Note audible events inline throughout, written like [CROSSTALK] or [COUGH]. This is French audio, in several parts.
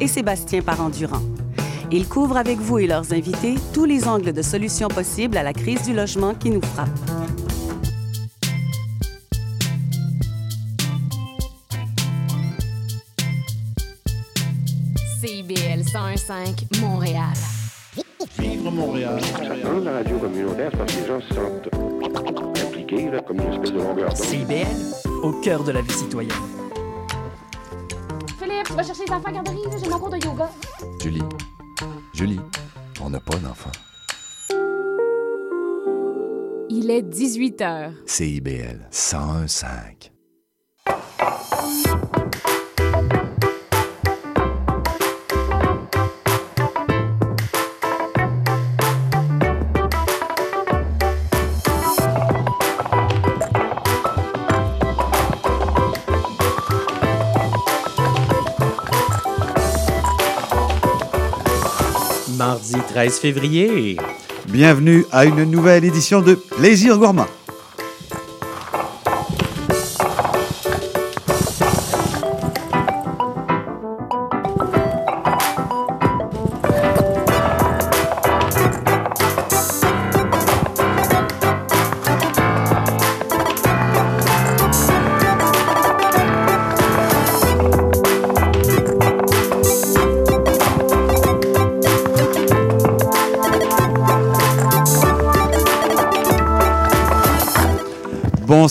et Sébastien Parent-Durand. Ils couvrent avec vous et leurs invités tous les angles de solutions possibles à la crise du logement qui nous frappe. CIBL 101.5 Montréal. Vivre Montréal. Dans la radio communautaire, parce que les gens se sentent impliqués, là, comme une espèce de longueur d'onde. CIBL, au cœur de la vie citoyenne. Tu vas chercher les enfants à garderie, là, j'ai mon cours de yoga. Julie, Julie, on n'a pas d'enfant. Il est 18 h. CIBL 101.5. Mardi 13 février. Bienvenue à une nouvelle édition de Plaisir Gourmand.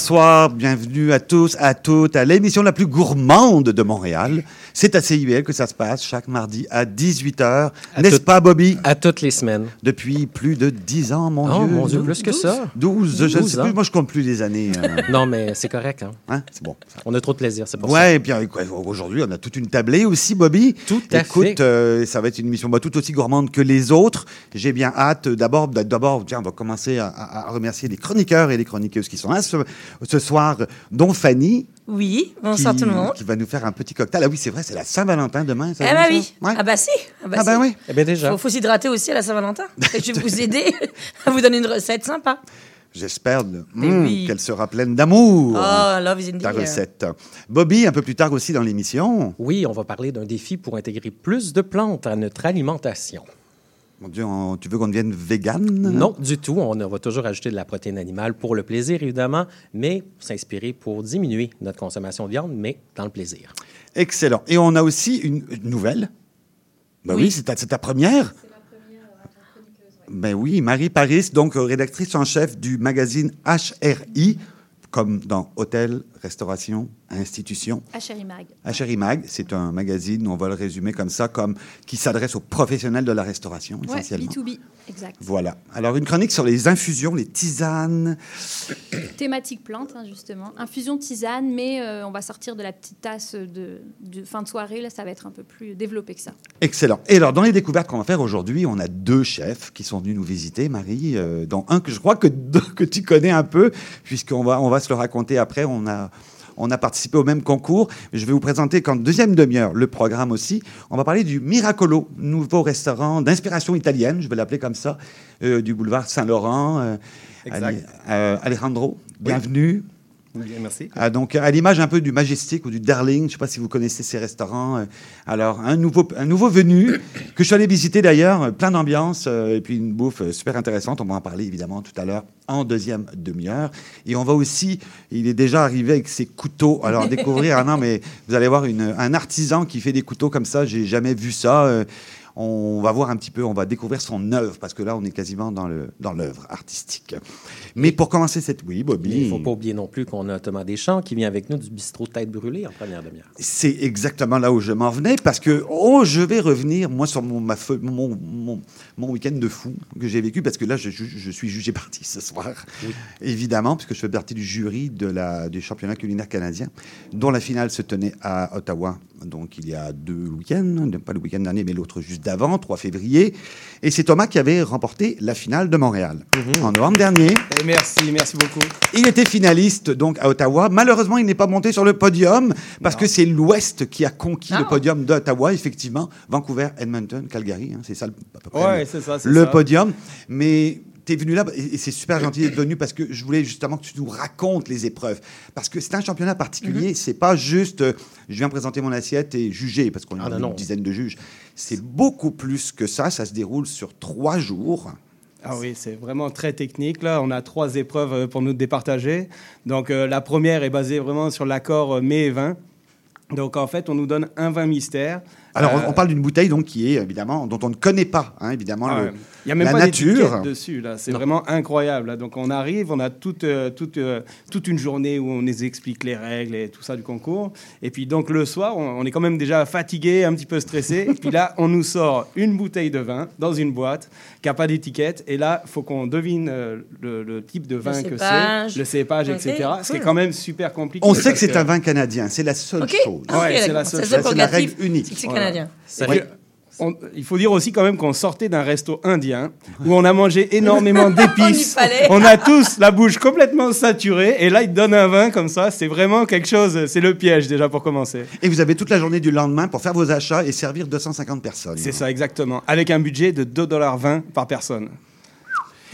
Bonsoir, bienvenue à tous, à toutes, à l'émission la plus gourmande de Montréal. C'est à CIBL que ça se passe chaque mardi à 18h. N'est-ce tout- pas, Bobby? À toutes les semaines. Depuis plus de 10 ans, mon Oh Dieu. mon Dieu, plus que ça. 12, je ne 12 sais plus. ans. Moi, je compte plus les années. euh, [LAUGHS] Non, mais c'est correct. Hein? hein, C'est bon. On a trop de plaisir, c'est pour ça. Ouais, et puis euh, aujourd'hui, on a toute une tablée aussi, Bobby. Tout à Écoute, fait. euh, ça va être une émission bah, tout aussi gourmande que les autres. J'ai bien hâte. D'abord, d- d'abord, tiens, on va commencer à, à- à remercier les chroniqueurs et les chroniqueuses qui sont là ce, ce soir, dont Fanny. Oui, bonsoir qui, tout le monde. Qui va nous faire un petit cocktail. Ah oui, c'est vrai, c'est la Saint-Valentin demain. ça Eh ben ça? oui. Ouais. Ah bah si. Ah bah, Ah ben si. oui. Eh bien déjà. Faut, faut s'hydrater aussi à la Saint-Valentin. [LAUGHS] Et je vais vous aider [LAUGHS] à vous donner une recette sympa. J'espère mm, oui. qu'elle sera pleine d'amour. Oh, love is in the ta recette. Bobby, un peu plus tard aussi dans l'émission. Oui, on va parler d'un défi pour intégrer plus de plantes à notre alimentation. Mon Dieu, on- tu veux qu'on devienne vegan? Non, du tout. On va toujours ajouter de la protéine animale pour le plaisir, évidemment, mais s'inspirer pour diminuer notre consommation de viande, mais dans le plaisir. Excellent. Et on a aussi une, une nouvelle. Ben oui, Oui. c'est ta, c'est ta première. Ben oui, Marie Paris, donc euh, rédactrice en chef du magazine HRI, comme dans Hôtel, Restauration, Institution. Mag. Mag, c'est un magazine, on va le résumer comme ça, comme qui s'adresse aux professionnels de la restauration, Ouais, essentiellement. B2B, exact. Voilà. Alors, une chronique sur les infusions, les tisanes. Thématique plante, hein, justement. Infusion tisane, mais euh, on va sortir de la petite tasse de, de fin de soirée. Là, ça va être un peu plus développé que ça. Excellent. Et alors, dans les découvertes qu'on va faire aujourd'hui, on a deux chefs qui sont venus nous visiter, Marie, euh, dont un que je crois que, [LAUGHS] que tu connais un peu, puisqu'on va, on va se le raconter après. On a, on a participé au même concours. Je vais vous présenter qu'en deuxième demi-heure, le programme aussi. On va parler du Miracolo, nouveau restaurant d'inspiration italienne, je vais l'appeler comme ça, euh, du boulevard Saint-Laurent. Euh, Exact. Euh, Alejandro, bienvenue. Merci. Ah, donc, à l'image un peu du Majestic ou du Darling, je ne sais pas si vous connaissez ces restaurants. euh, Alors, un nouveau, un nouveau venu, [COUGHS] que je suis allé visiter d'ailleurs, euh, plein d'ambiance, euh, et puis une bouffe super intéressante. On va en parler évidemment tout à l'heure en deuxième demi-heure. Et on va aussi, il est déjà arrivé avec ses couteaux. Alors, découvrir, ah non, mais vous allez voir une- un artisan qui fait des couteaux comme ça, j'ai jamais vu ça. On va voir un petit peu, on va découvrir son œuvre, parce que là, on est quasiment dans le dans l'œuvre artistique. Mais pour commencer cette... Oui, Bobby. Il ne faut pas oublier non plus qu'on a Thomas Deschamps qui vient avec nous du bistrot Tête Brûlée en première demi-heure. C'est exactement là où je m'en venais parce que oh, je vais revenir moi sur mon, ma feu- mon, mon, mon week-end de fou que j'ai vécu parce que là je, je- je suis jugé [LAUGHS] parti ce soir évidemment puisque je fais partie du jury de la, du championnat culinaire canadien dont la finale se tenait à Ottawa donc il y a deux week-ends pas le week-end dernier mais l'autre juste d'avant 3 février et c'est Thomas qui avait remporté la finale de Montréal en novembre dernier Eh, merci, merci beaucoup. il était finaliste donc à Ottawa. Malheureusement, il n'est pas monté sur le podium parce que c'est l'Ouest qui a conquis le Ah. podium d'Ottawa, effectivement. Vancouver, Edmonton, Calgary, hein, c'est ça le- à peu près Ouais, le, ça, le podium. Mais tu es venu là et, et c'est super gentil d'être venu parce que je voulais justement que tu nous racontes les épreuves. Parce que c'est un championnat particulier, c'est pas juste euh, je viens présenter mon assiette et juger, parce qu'on Ah, a non, une non. dizaine de juges. C'est beaucoup plus que ça, ça se déroule sur trois jours. Ah oui, c'est vraiment très technique. Là, on a trois épreuves euh, pour nous départager. Donc, euh, la première est basée vraiment sur l'accord mets et vin. Donc, en fait, on nous donne un vin mystère. Alors, Euh, on, parle d'une bouteille donc qui est évidemment dont on ne connaît pas, hein, évidemment, Ah le- n'y a même la pas nature. d'étiquette dessus. Là. C'est vraiment incroyable. là. Donc, on arrive, on a toute, euh, toute, euh, toute une journée où on nous explique les règles et tout ça du concours. Et puis, donc, le soir, on, on est quand même déjà fatigué, un petit peu stressé. et puis là, on nous sort une bouteille de vin dans une boîte qui n'a pas d'étiquette. Et là, il faut qu'on devine euh, le, le type de vin que c'est, le cépage, Ok, etc. Ce qui est cool. quand même super compliqué. On sait que c'est un vin canadien, c'est la seule chose. Ah, Ouais, c'est la seule C'est chose. C'est la règle unique. Canadien. Puis, on- il faut dire aussi quand même qu'on sortait d'un resto indien où on a mangé énormément [LAUGHS] d'épices. On a tous la bouche complètement saturée et là ils te donnent un vin comme ça. C'est vraiment quelque chose. C'est le piège déjà pour commencer. Et vous avez toute la journée du lendemain pour faire vos achats et servir 250 personnes. C'est ça exactement. Avec un budget de 2,20$ par personne.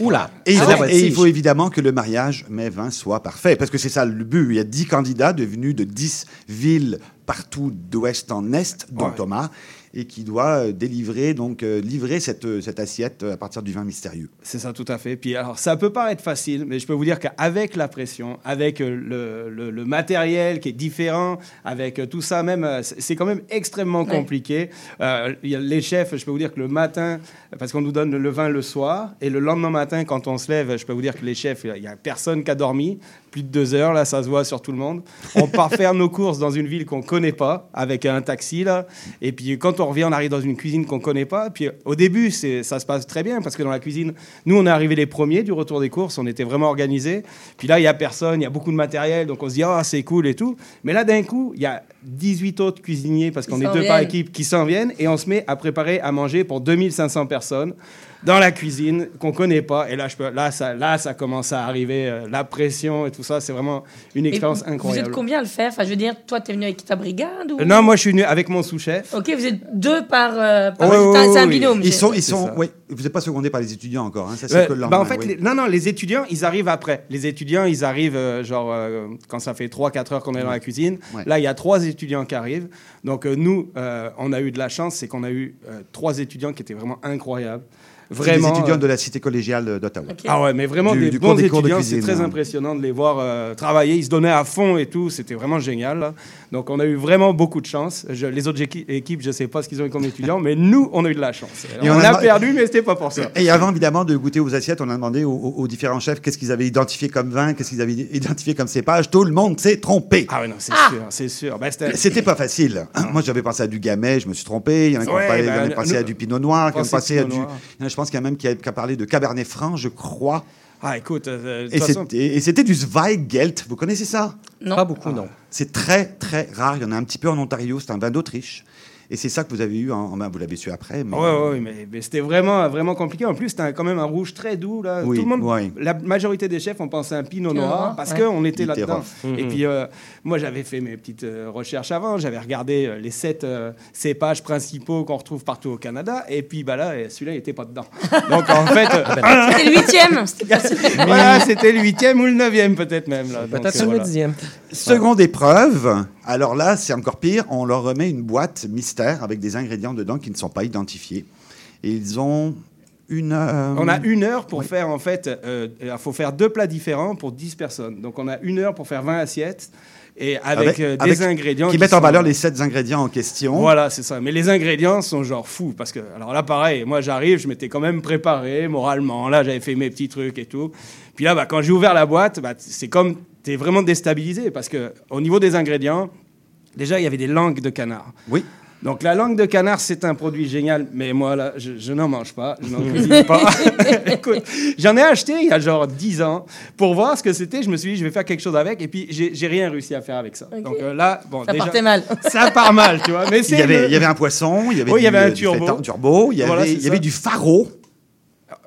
Oula! Et, il Ah faut, ouais, et il tige. faut évidemment que le mariage mai 20 soit parfait, parce que c'est ça le but. Il y a 10 candidats devenus de 10 villes partout d'ouest en est, dont Ouais. Thomas, et qui doit euh, délivrer, donc euh, livrer cette, euh, cette assiette à partir du vin mystérieux. C'est ça, tout à fait. Puis alors, ça peut paraître facile, mais je peux vous dire qu'avec la pression, avec le, le- le matériel qui est différent, avec tout ça même, c'est quand même extrêmement Ouais. compliqué. Euh, les chefs, je peux vous dire que le matin, parce qu'on nous donne le vin le soir, et le lendemain matin, quand on se lève, je peux vous dire que les chefs, il y a personne qui a dormi, plus de deux heures, là, ça se voit sur tout le monde. On part faire nos courses dans une ville qu'on connaît pas, avec un taxi, là, et puis quand on revient, on arrive dans une cuisine qu'on connaît pas. Puis au début, ça se passe très bien parce que dans la cuisine, nous, on est arrivés les premiers du retour des courses, on était vraiment organisés. Puis là, il y a personne, il y a beaucoup de matériel, donc on se dit ah c'est cool et tout. Mais là, d'un coup, il y a 18 autres cuisiniers parce qu'on est deux par équipe qui s'en viennent et on se met à préparer à manger pour 2500 personnes dans la cuisine qu'on connaît pas. Et là, je peux, là, ça, là, ça commence à arriver, euh, la pression et tout ça. C'est vraiment une Et expérience vous- Vous incroyable. êtes combien à le faire? Enfin, je veux dire, toi, tu es venu avec ta brigade ou... Non, moi, je suis venu avec mon sous-chef. Ok, vous êtes deux par. euh, par- c'est un- binôme. Ils sont, ils sont, oui, vous n'êtes pas secondé par les étudiants encore, hein, ça c'est bah, lendemain. en fait, oui. les- non, non, les étudiants, ils arrivent après. Les étudiants, ils arrivent, euh, genre, euh, quand ça fait 3-4 heures qu'on est dans la cuisine. Ouais. Là, il y a trois étudiants qui arrivent. Donc, euh, nous, euh, on a eu de la chance, c'est qu'on a eu euh, trois étudiants qui étaient vraiment incroyables. Vraiment. des étudiants euh, de la cité collégiale d'Ottawa. Ah ouais, mais vraiment Du- des du cours bons des étudiants. C'est très hein. impressionnant de les voir euh, travailler. Ils se donnaient à fond et tout. C'était vraiment génial. là. Donc, on a eu vraiment beaucoup de chance. Je- les autres équi- équipes, je sais pas ce qu'ils ont eu comme étudiants, mais nous, on a eu de la chance. Et on, on a, a- perdu, mais c'était pas pour ça. Et avant, évidemment, de goûter aux assiettes, on a demandé aux, aux- aux différents chefs qu'est-ce qu'ils avaient identifié comme vin, qu'est-ce qu'ils avaient identifié comme cépage. Tout le monde s'est trompé. Ah ouais, non, c'est Ah. sûr, c'est sûr. Ben, c'était- C'était pas facile. Moi, j'avais pensé à du gamay, je me suis trompé. Il y en a qui ont Ouais, ben, passé nous- à du pinot noir, qui ont passé à du. Je pense qu'il y a même qui a, qui a parlé de cabernet franc, je crois. Ah, écoute, euh, de Et toute façon, c'était et c'était du Zweigelt. Vous connaissez ça? Non. Pas beaucoup, non. C'est très, très rare. Il y en a un petit peu en Ontario. C'est un vin d'Autriche. Et c'est ça que vous avez eu, en, ben, vous l'avez su après. Mais... Ouais, ouais, mais, mais c'était vraiment, vraiment compliqué. En plus, c'était quand même un rouge très doux. Là. Oui, Tout le monde, ouais. La majorité des chefs ont pensé à un pinot noir parce ouais. qu'on était là-dedans. rough. Et puis, euh, moi, j'avais fait mes petites euh, recherches avant. J'avais regardé euh, les sept euh, cépages principaux qu'on retrouve partout au Canada. Et puis, bah là, celui-là, il n'était pas dedans. [LAUGHS] Donc, en fait, euh, C'était le huitième. [LAUGHS] Voilà, c'était le huitième ou le neuvième, peut-être même. là. Donc, Peut-être euh, le dixième. Seconde épreuve. Alors là, c'est encore pire. On leur remet une boîte mystère avec des ingrédients dedans qui ne sont pas identifiés. Et ils ont une. euh, On a une heure pour Oui. faire, en fait, euh, il faut faire deux plats différents pour 10 personnes. Donc, on a une heure pour faire 20 assiettes et avec, euh, des avec- ingrédients qui mettent en valeur les sept ingrédients en question. Voilà, c'est ça. Mais les ingrédients sont genre fous. Parce que, alors là, pareil, moi j'arrive, je m'étais quand même préparé moralement. Là, j'avais fait mes petits trucs et tout. Puis là, bah, quand j'ai ouvert la boîte, bah, c'est comme. Tu es vraiment déstabilisé. Parce que au niveau des ingrédients, déjà, il y avait des langues de canard. Oui. Donc la langue de canard, c'est un produit génial, mais moi, là, je, je n'en mange pas, je n'en [LAUGHS] cuisine pas. [LAUGHS] Écoute, j'en ai acheté il y a genre 10 ans pour voir ce que c'était. Je me suis dit, je vais faire quelque chose avec, et puis j'ai rien réussi à faire avec ça. Donc euh, là, bon, Ça déjà, partait mal. [LAUGHS] ça part mal, tu vois. Mais Il c'est y, avait, le- il y avait un poisson, il y avait, Oui, il y du, avait un du turbo. il y Voilà, il y avait du faro.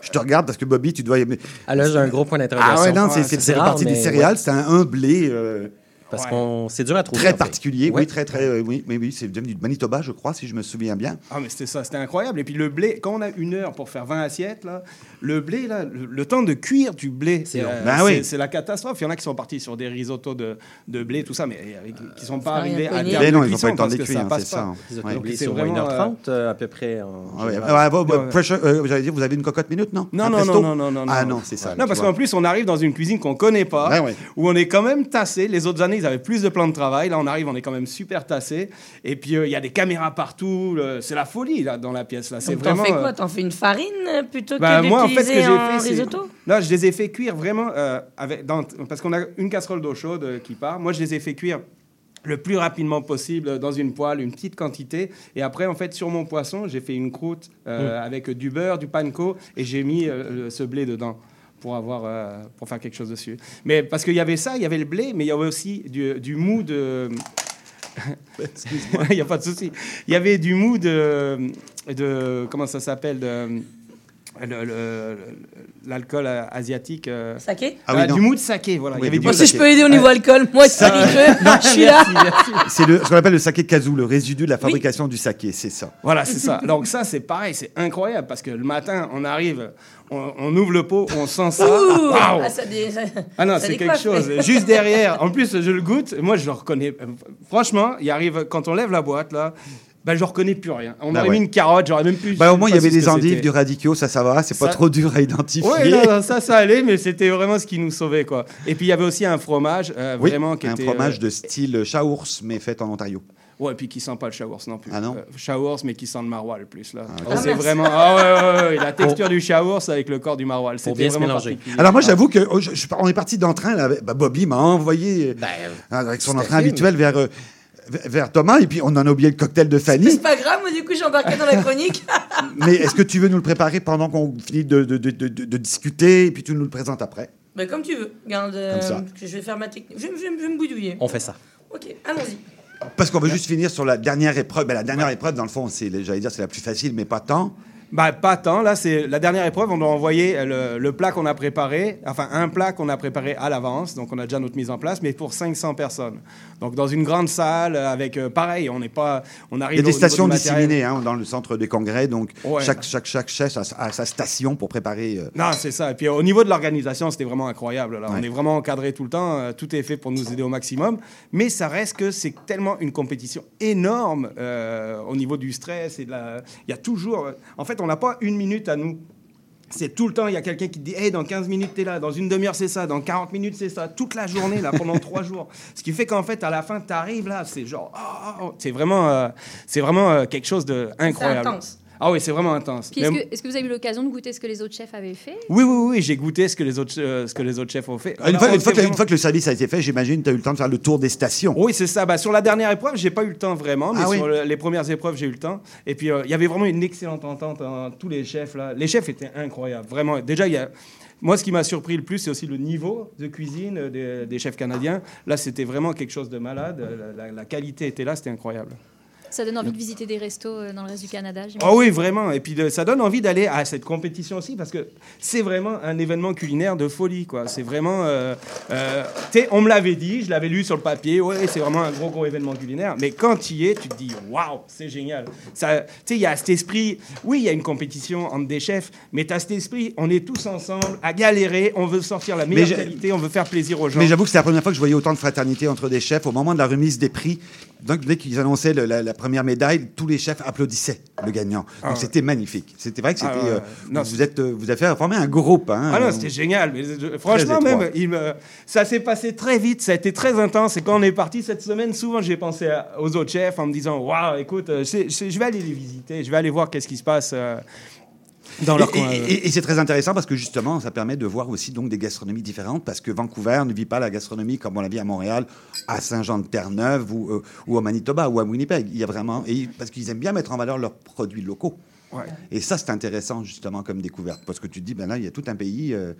Je te regarde parce que Bobby, tu dois aimer. Ah là, j'ai un gros point d'interrogation. Ah ouais, non, c'est Ouais, c'est- c'est c'est rare, partie des mais céréales, c'est un, un blé. euh, Parce Ouais. qu'on c'est dur à trouver. Très en fait. particulier, Ouais. oui, très, très, euh, oui, mais oui, c'est devenu du Manitoba, je crois, si je me souviens bien. Ah, mais c'était ça, c'était incroyable. Et puis le blé, quand on a une heure pour faire 20 assiettes, là, le blé, là, le, le temps de cuire du blé, C'est long. Ben oui. c'est la catastrophe. Il y en a qui sont partis sur des risottos de, de blé, tout ça, mais avec- qui sont pas arrivés à terme Mais non, de ils n'ont pas le temps de cuire, ça passe c'est ça. Ils ont Ouais. oublié C'est sur vraiment, 1h30 euh, à peu près. en Ah général. Ah, euh, j'allais dire, vous avez une cocotte minute, non? Non, non, non, non, non, non, Ah non. non, c'est ça. Non, parce qu'en plus, on arrive dans une cuisine qu'on connaît pas, ouais. où on est quand même tassé. Les autres années, ils avaient plus de plans de travail. Là, on arrive, on est quand même super tassé. Et puis, euh, il y a des caméras partout. C'est la folie, là, dans la pièce. Là. C'est Donc, t'en vraiment. fais euh, quoi T'en fais une farine euh, plutôt Bah, que moi, en fait, ce que j'ai en fait, c'est. risotto? Là, je les ai fait cuire vraiment euh, avec, dans- parce qu'on a une casserole d'eau chaude euh, qui part. Moi, je les ai fait cuire le plus rapidement possible dans une poêle, une petite quantité. Et après, en fait, sur mon poisson, j'ai fait une croûte euh, avec du beurre, du panko, et j'ai mis euh, ce blé dedans pour avoir euh, pour faire quelque chose dessus. Mais parce qu'il y avait ça, il y avait le blé, mais il y avait aussi du, du mou de [LAUGHS] [LAUGHS] il n'y a pas de souci. Il y avait du mou de, de comment ça s'appelle de l'alcool euh, asiatique. euh, Saké Ah oui, ah, non. du mou de saké, voilà. Oui, il y avait du du Moi, mou si de je peux aider au niveau alcool, moi, ça [LAUGHS] je suis là. Merci, merci. C'est le- ce qu'on appelle le saké kazu, le résidu de la fabrication du saké, c'est ça. Voilà, c'est ça. Donc ça, c'est pareil, c'est incroyable parce que le matin, on arrive, on, on ouvre le pot, on sent ça. Ouh Waouh Ah, ça dé- ça- Ah non, c'est quelque chose. Juste derrière, en plus, je le goûte. Moi, je le reconnais. euh, Franchement, il arrive quand on lève la boîte là. Ben, je reconnais plus rien. On Bah aurait ouais. mis une carotte, j'aurais même pu. Bah, au moins, il y avait des endives, du radicchio, ça, ça va, c'est pas trop dur à identifier. Ouais, non, non, ça, ça allait, mais c'était vraiment ce qui nous sauvait, quoi. Et puis il y avait aussi un fromage, euh, Oui, vraiment qui un était. fromage euh, de style chaours, mais fait en Ontario. Ouais, et puis qui sent pas le Chaours non plus. Ah non Euh, Chaours, mais qui sent le maroilles plus là. Oh, Ah, c'est vraiment. Ah ouais, ouais, ouais, la texture du Chaours avec le corps du maroilles. C'était bien se vraiment mélanger. Alors moi, j'avoue que oh, je- je- on est parti d'entrain. là, bah, Bobby m'a envoyé euh, Ben, avec son entrain habituel vers, euh, vers Thomas, et puis on en a oublié le cocktail de Fanny. C'est pas grave, moi, du coup, j'ai embarqué dans la chronique. [LAUGHS] mais est-ce que tu veux nous le préparer pendant qu'on finit de, de- de- de- de- de discuter, et puis tu nous le présentes après? Bah, comme tu veux. Regarde, euh, Comme ça. je vais faire ma technique. Je, vais- je vais- je vais me boudouiller. on fait ça. Ok, allons-y. Parce qu'on veut juste finir sur la dernière épreuve. Ben, la dernière épreuve, dans le fond, c'est, j'allais dire, c'est la plus facile, mais pas tant. Bah, pas tant. Là, c'est la dernière épreuve. On doit envoyer euh, le, le plat qu'on a préparé, enfin un plat qu'on a préparé à l'avance. Donc, on a déjà notre mise en place, mais pour 500 personnes. Donc, dans une grande salle avec, euh, pareil, on n'est pas, on Il arrive. y a des stations disséminées hein, dans le centre des congrès, donc Ouais. chaque, chaque, chaque chef a, a sa station pour préparer. euh, Non, c'est ça. Et puis au niveau de l'organisation, c'était vraiment incroyable. Là. Ouais. On est vraiment encadré tout le temps. euh, tout est fait pour nous aider au maximum. Mais ça reste que c'est tellement une compétition énorme euh, au niveau du stress. Et de la... Il y a toujours... En fait, on n'a pas une minute à nous. C'est tout le temps, il y a quelqu'un qui te dit Hey, dans 15 minutes, t'es là, dans une demi-heure, c'est ça, dans 40 minutes, c'est ça, toute la journée, là, pendant [LAUGHS] trois jours. Ce qui fait qu'en fait, à la fin, t'arrives là, c'est genre, oh, oh, oh. c'est vraiment, euh, c'est vraiment euh, quelque chose de incroyable. intense. Ah oui, c'est vraiment intense. Est-ce que, vous avez eu l'occasion de goûter ce que les autres chefs avaient fait oui, oui, oui, j'ai goûté ce que les autres, euh, ce que les autres chefs ont fait. Une On fois, une, que, une vraiment- fois que le service a été fait, j'imagine, tu as eu le temps de faire le tour des stations. Oui, c'est ça. Bah, sur la dernière épreuve, j'ai pas eu le temps vraiment, mais Ah oui. sur le- les premières épreuves, j'ai eu le temps. Et puis, euh, il y avait vraiment une excellente entente entre tous les chefs. Là. Les chefs étaient incroyables, vraiment. Déjà, il y a... Moi, ce qui m'a surpris le plus, c'est aussi le niveau de cuisine euh, des, des chefs canadiens. Là, c'était vraiment quelque chose de malade. La, la- la qualité était là, c'était incroyable. Ça donne envie de visiter des restos euh, dans le reste du Canada. j'imagine. Oh oui, vraiment. Et puis de- ça donne envie d'aller à cette compétition aussi parce que c'est vraiment un événement culinaire de folie, quoi. C'est vraiment. euh, euh, on me l'avait dit, je l'avais lu sur le papier. Ouais, c'est vraiment un gros gros événement culinaire. Mais quand tu y es, tu te dis waouh, c'est génial. Tu sais, il y a cet esprit. Oui, il y a une compétition entre des chefs, mais tu as cet esprit. On est tous ensemble à galérer. On veut sortir la meilleure qualité. On veut faire plaisir aux gens. Mais j'avoue que c'est la première fois que je voyais autant de fraternité entre des chefs. Au moment de la remise des prix, donc, dès qu'ils annonçaient le- la, la première médaille, tous les chefs applaudissaient le gagnant. Donc Ah ouais. c'était magnifique. C'était vrai que Ah c'était. ouais, euh. Non, vous, êtes, euh, vous avez former un groupe. Hein, Ah non, c'était génial. Mais, euh, franchement, même, il me- ça s'est passé très vite. Ça a été très intense. Et quand on est parti cette semaine, souvent, j'ai pensé à- aux autres chefs en me disant Waouh, écoute, je vais aller les visiter. Je vais aller voir qu'est-ce qui se passe euh, dans leur et, coin. et- euh. et- et c'est très intéressant parce que justement, ça permet de voir aussi donc des gastronomies différentes parce que Vancouver ne vit pas la gastronomie comme on la vit à Montréal, à Saint-Jean-de-Terre-Neuve ou, euh, ou au Manitoba ou à Winnipeg. Il y a vraiment et parce qu'ils aiment bien mettre en valeur leurs produits locaux. Ouais. Et ça, c'est intéressant justement comme découverte parce que tu te dis, ben là, il y a tout un pays euh,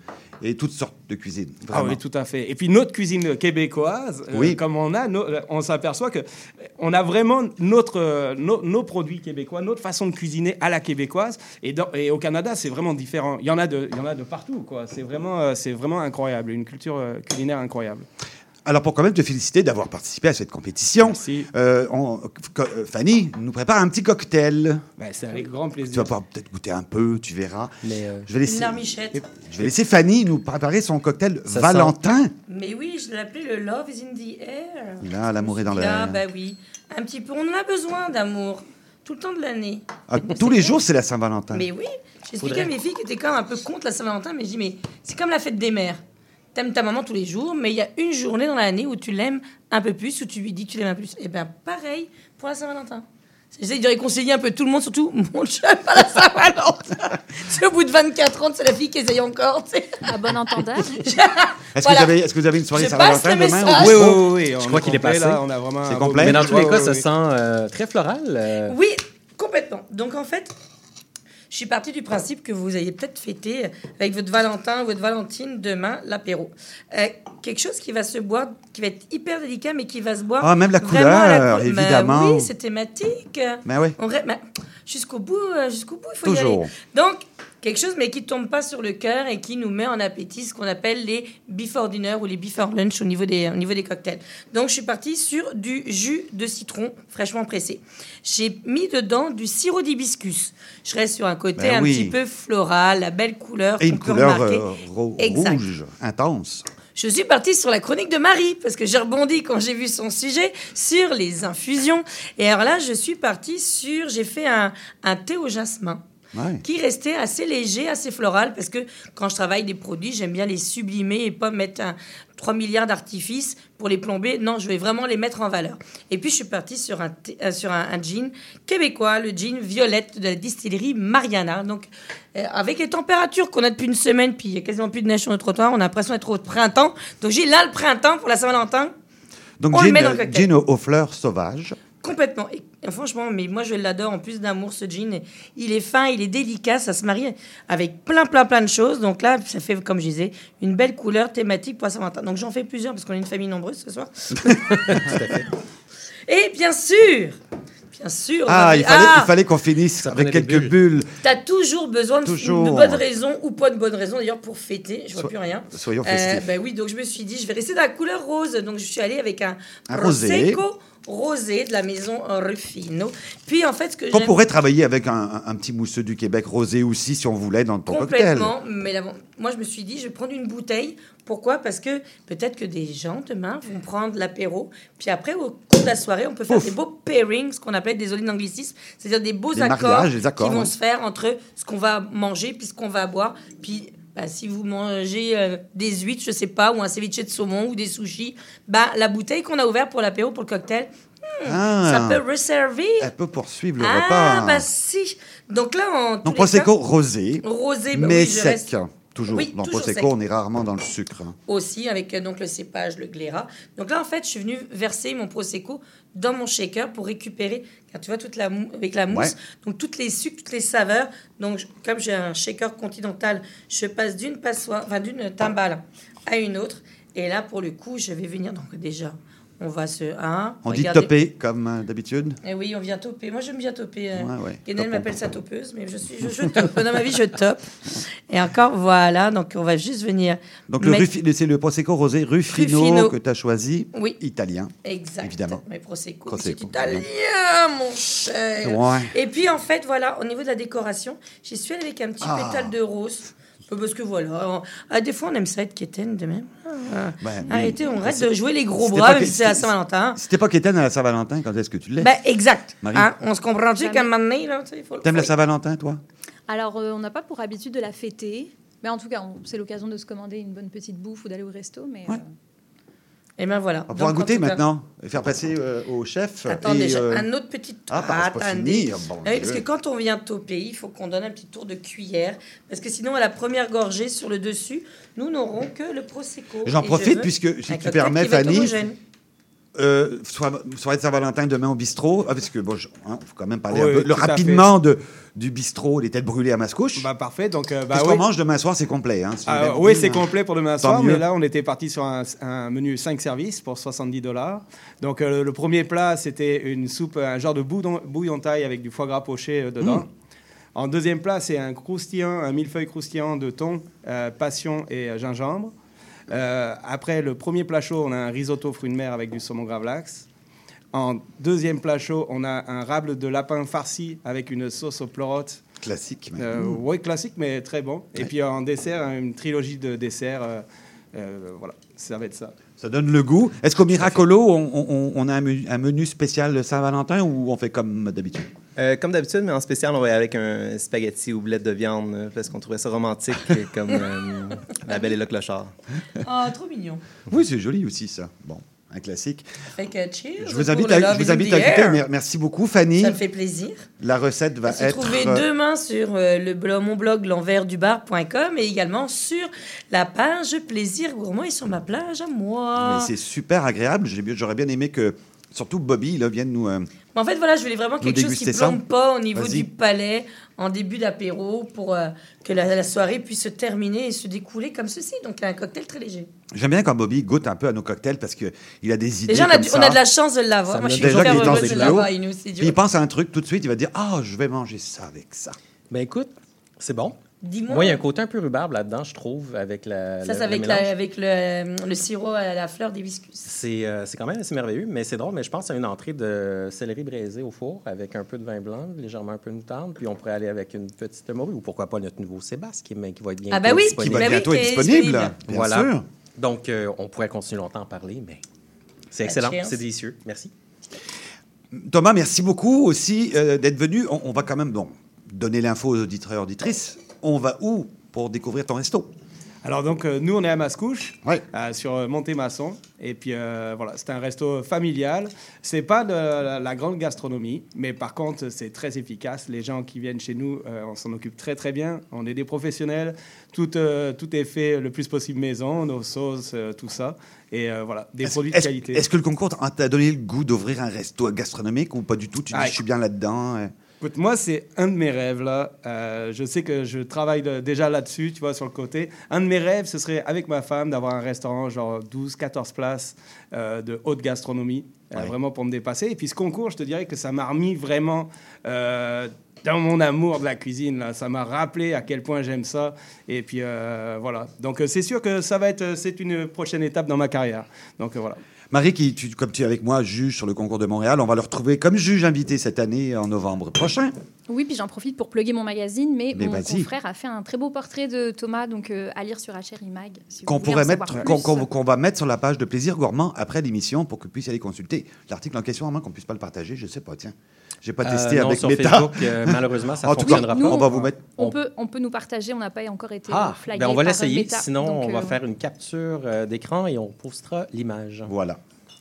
et toutes sortes de cuisines. Ah oui, tout à fait. Et puis notre cuisine québécoise, euh, Oui. comme on a, no- euh, on s'aperçoit que on a vraiment notre, euh, nos, nos produits québécois, notre façon de cuisiner à la québécoise. Et, dans- et au Canada, c'est vraiment différent. Il y en a de, il y en a de partout, quoi. C'est vraiment, c'est vraiment incroyable, une culture culinaire incroyable. Alors, pour quand même te féliciter d'avoir participé à cette compétition, Merci. euh, on- co- Fanny nous prépare un petit cocktail. Ben, c'est avec grand Tu plaisir. vas pouvoir peut-être goûter un peu, tu verras. Mais euh, Je vais Une laisser, larmichette. je vais laisser Fanny nous préparer son cocktail Ça Valentin. Mais oui, je l'ai appelé le Love is in the air. Là, l'amour est dans Là, l'air. bah oui. Un petit peu. On en a besoin d'amour. Tout le temps de l'année. Ah, tous les jours, c'est la Saint-Valentin. Mais oui, j'ai expliqué Faudrait. à mes filles qui étaient quand même un peu contre la Saint-Valentin, mais je dis, mais c'est comme la fête des mères. T'aimes ta maman tous les jours, mais il y a une journée dans l'année où tu l'aimes un peu plus, où tu lui dis que tu l'aimes un peu plus. Et bien, pareil pour la Saint-Valentin. J'essaie de réconcilier un peu tout le monde, surtout [LAUGHS] mon chef à la Saint-Valentin. c'est au bout de 24 ans, c'est la fille qui essaye encore. À bon entendeur. [LAUGHS] Est-ce Voilà. que, vous avez- est-ce que vous avez une soirée Je passe Saint-Valentin le demain. Oui, au oui, oui, oui. on crois qu'il est passé. là, on a vraiment C'est complet? mais dans tous les cas, ça sent euh, très floral. euh, Oui, complètement. Donc en fait, je suis partie du principe que vous ayez peut-être fêté avec votre Valentin, votre Valentine demain l'apéro. Euh, quelque chose qui va se boire, qui va être hyper délicat, mais qui va se boire. Ah, même la couleur, cou- évidemment. oui, c'est thématique. Mais oui. On mais jusqu'au bout, euh, jusqu'au bout, il faut y aller. Donc quelque chose, mais qui tombe pas sur le cœur et qui nous met en appétit, ce qu'on appelle les before dinner ou les before lunch au niveau des, au niveau des cocktails. Donc je suis partie sur du jus de citron fraîchement pressé. J'ai mis dedans du sirop d'hibiscus. Je reste sur un côté Ben un oui. petit peu floral, la belle couleur Et une couleur euh, rouge, intense. Je suis partie sur la chronique de Marie, parce que j'ai rebondi quand j'ai vu son sujet sur les infusions. Et alors là, je suis partie sur. J'ai fait un, un thé au jasmin. Ouais. Qui restait assez léger, assez floral, parce que quand je travaille des produits, j'aime bien les sublimer et pas mettre un, 3 milliards d'artifices pour les plomber. Non, je vais vraiment les mettre en valeur. Et puis, je suis partie sur un, euh, sur un, un jean québécois, le jean violette de la distillerie Mariana. Donc, euh, avec les températures qu'on a depuis une semaine, puis il y a quasiment plus de neige sur le trottoir, on a l'impression d'être au printemps. Donc, j'ai là le printemps pour la Saint-Valentin. Donc, On le gin, met dans le gin aux, fleurs sauvages. Complètement. Et franchement, mais moi, je l'adore en plus d'amour, ce jean. Il est fin, il est délicat, ça se marie avec plein, plein, plein de choses. Donc là, ça fait, comme je disais, une belle couleur thématique pour Saint-Valentin. Donc j'en fais plusieurs parce qu'on est une famille nombreuse ce soir. [LAUGHS] [LAUGHS] Et bien sûr, bien sûr. Ah, il fallait, Ah, il fallait qu'on finisse Ça avec quelques bulles. T'as toujours besoin de, Toujours. de bonnes raisons ou pas de bonnes raisons d'ailleurs pour fêter. Je vois So- plus rien. Soyons Euh, festifs. ben oui, donc je me suis dit, je vais rester dans la couleur rose. Donc je suis allée avec un, Un rosé. Prosecco rosé de la maison Ruffino. Puis en fait, ce que Qu'on j'aime pourrait travailler avec un, petit mousseux du Québec rosé aussi, si on voulait, dans ton cocktail. complètement, mais là, bon, moi je me suis dit, je vais prendre une bouteille. Pourquoi? Parce que peut-être que des gens demain vont prendre l'apéro, puis après au cours de la soirée, on peut faire Ouf. des beaux pairings, ce qu'on appelle des d'anglicisme, c'est-à-dire des beaux Des accords mariages, des accords, qui vont ouais. se faire entre ce qu'on va manger puis ce qu'on va boire. Puis bah, si vous mangez euh, des huîtres, je sais pas, ou un ceviche de saumon ou des sushis, bah, la bouteille qu'on a ouverte pour l'apéro, pour le cocktail, Ah, ça peut resservir. Elle peut poursuivre le Ah, repas. bah si. Donc là, en Donc, Prosecco cas, rosé, rosé, bah mais oui, je sec. reste Toujours. Oui, dans toujours Prosecco, sec. on est rarement dans le sucre. hein. aussi avec euh, donc le cépage, le gléra. Donc là, en fait, je suis venue verser mon prosecco dans mon shaker pour récupérer, car tu vois, toute la mou- avec la mousse, Ouais. donc toutes les sucres, toutes les saveurs. Donc, je- comme j'ai un shaker continental, je passe d'une passoire, enfin d'une timbale à une autre. Et là, pour le coup, je vais venir. Donc déjà, on va se, hein, On dit topper, comme euh, d'habitude. Eh oui, on vient toper. Moi, j'aime bien toper. euh. Ouais, ouais, topons. m'appelle sa topeuse, mais je suis, je, je tope. Dans ma vie, je tope. Et encore, voilà. Donc, on va juste venir. Donc, le mettre- Ruffi- c'est le Prosecco rosé Ruffino, Ruffino. que tu as choisi. Oui. Italien. Exact. Évidemment. Mais Prosecco, Prosecco, c'est italien, mon cher. Ouais. Et puis, en fait, voilà, au niveau de la décoration, j'y suis allée avec un petit Ah. pétale de rose. Parce que voilà, on- ah, des fois on aime ça être quétaine de même. Ah, Ben. Arrêtez, on arrête de jouer les gros bras, même si c'est à Saint-Valentin. C'était pas qu'Étienne à la Saint-Valentin, quand est-ce que tu l'es? Ben, exact. Marie? Hein, on se comprend-tu qu'à un moment donné, là, il faut T'aimes la Saint-Valentin, toi? Alors, euh, on n'a pas pour habitude de la fêter. Mais en tout cas, c'est l'occasion de se commander une bonne petite bouffe ou d'aller au resto. Mais Ouais. euh, Et ben voilà. On va pouvoir Donc, en goûter maintenant, et faire passer euh, au chef. Attends, et, déjà, euh, un autre petit tour. Ah, pas- c'est pas Attendez. fini, bon Ah oui, parce que quand on vient toper, il faut qu'on donne un petit tour de cuillère. Parce que sinon, à la première gorgée sur le dessus, nous n'aurons que le Prosecco. J'en je profite, puisque, si tu permets, Fanny. Euh, soir- soirée de Saint-Valentin demain au bistrot. Ah, parce que bon, il faut quand même parler Oui, un peu le, rapidement de, du bistrot, les têtes brûlées à Mascouche. Bah, parfait. Donc, euh, bah, Qu'est-ce oui. qu'on mange demain soir? C'est complet. Hein, si Ah, oui, c'est hein. complet pour demain Tant soir, mieux. mais là, on était parti sur un, un menu 5 services pour 70 dollars. Donc, euh, le premier plat, c'était une soupe, un genre de bouillon, bouillon thaï avec du foie gras poché euh, dedans. Mm. En deuxième plat, c'est un croustillant, un millefeuille croustillant de thon, passion et gingembre. Euh, après le premier plat chaud, on a un risotto fruits de mer avec du saumon gravlax. En deuxième plat chaud, on a un rable de lapin farci avec une sauce aux pleurotes. Classique. mais- Euh, oui, classique, mais très bon. Et puis en dessert, une trilogie de desserts. euh, euh, voilà, ça va être ça. Ça donne le goût. Est-ce qu'au Miracolo, on, on- on a un menu, un menu spécial Saint-Valentin ou on fait comme d'habitude? Euh, comme d'habitude, mais en spécial, on va y aller avec un spaghetti ou boulette de viande euh, parce qu'on trouvait ça romantique euh, comme euh, La Belle et le Clochard. Oh, trop mignon. Oui, c'est joli aussi, ça. Bon, un classique. Fait que cheers. Je vous invite le à, je vous invite à goûter. Merci beaucoup, Fanny. Ça me fait plaisir. La recette va Se être. trouver euh, demain sur euh, le blog, mon blog l'enversdubar.com et également sur la page Plaisir Gourmand et sur ma plage à moi. mais c'est super agréable. J'aurais bien aimé que, surtout Bobby, là, vienne nous. euh, Mais en fait, voilà, je voulais vraiment quelque chose qui plombe pas au niveau du palais en début d'apéro pour euh, que la, la soirée puisse se terminer et se découler comme ceci. Donc, un cocktail très léger. J'aime bien quand Bobby goûte un peu à nos cocktails parce qu'il a des idées. Déjà, on a, comme du- ça. on a de la chance de l'avoir. Moi, je suis déjà super heureuse de l'avoir, dur. il pense à un truc tout de suite, il va dire Ah, je vais manger ça avec ça. Ben écoute, c'est bon. Dis-moi. Moi, il y a un côté un peu rhubarbe là-dedans, je trouve, avec la. Ça, le- c'est avec, le la- avec le, le sirop à la fleur d'hibiscus. C'est euh, c'est quand même assez merveilleux, mais c'est drôle. Mais je pense à une entrée de céleri braisé au four avec un peu de vin blanc, légèrement un peu de moutarde. Puis on pourrait aller avec une petite morue ou pourquoi pas notre nouveau Sébastien qui, qui va être bientôt Ah, ben oui, disponible. Qui va Ben oui, bientôt être disponible. Bien voilà. sûr. Donc, euh, on pourrait continuer longtemps à parler, mais c'est excellent, c'est délicieux. Merci. Thomas, merci beaucoup aussi euh, d'être venu. On, on va quand même bon, donner l'info aux auditeurs et auditrices. On va où pour découvrir ton resto? Alors donc euh, nous on est à Mascouche, Ouais. euh, sur euh, Montémasson, et puis voilà, c'est un resto familial. C'est pas de la, la grande gastronomie, mais par contre c'est très efficace. Les gens qui viennent chez nous, on s'en occupe très très bien. On est des professionnels. Tout tout est fait le plus possible maison, nos sauces, tout ça, et voilà, des produits de qualité. est-ce que le concours t'a t'a donné le goût d'ouvrir un resto gastronomique ou pas du tout? Tu dis Ah, je suis bien là-dedans. Écoute, moi, c'est un de mes rêves, là. Euh, je sais que je travaille de- déjà là-dessus, tu vois, sur le côté. Un de mes rêves, ce serait, avec ma femme, d'avoir un restaurant, genre 12, 14 places euh, de haute gastronomie, euh, vraiment pour me dépasser. Et puis, ce concours, je te dirais que ça m'a remis vraiment dans mon amour de la cuisine, là. Ça m'a rappelé à quel point j'aime ça. Et puis, euh, voilà. Donc, c'est sûr que ça va être... C'est une prochaine étape dans ma carrière. Donc, euh, voilà. Marie, qui, tu- comme tu es avec moi, juge sur le concours de Montréal, on va le retrouver comme juge invité cette année en novembre prochain. Oui, puis j'en profite pour plugger mon magazine, mais, Mais mon vas-y. confrère a fait un très beau portrait de Thomas, donc euh, à lire sur HRI Mag. si Qu'on pourrait mettre, qu'on, va mettre sur la page de Plaisir Gourmand après l'émission pour que vous puissiez aller consulter l'article en question, à moins qu'on puisse pas le partager. Je sais pas, tiens. J'ai pas Euh, testé non, avec sur Meta. Facebook, euh, malheureusement, ça [LAUGHS] En tout cas, fonctionnera Nous, pas. on va vous mettre. On, On- peut, on peut nous partager, on n'a pas encore été Ah, flagué ben on va l'essayer. Sinon, donc, on va euh, faire une capture euh, d'écran et on postera l'image. Voilà.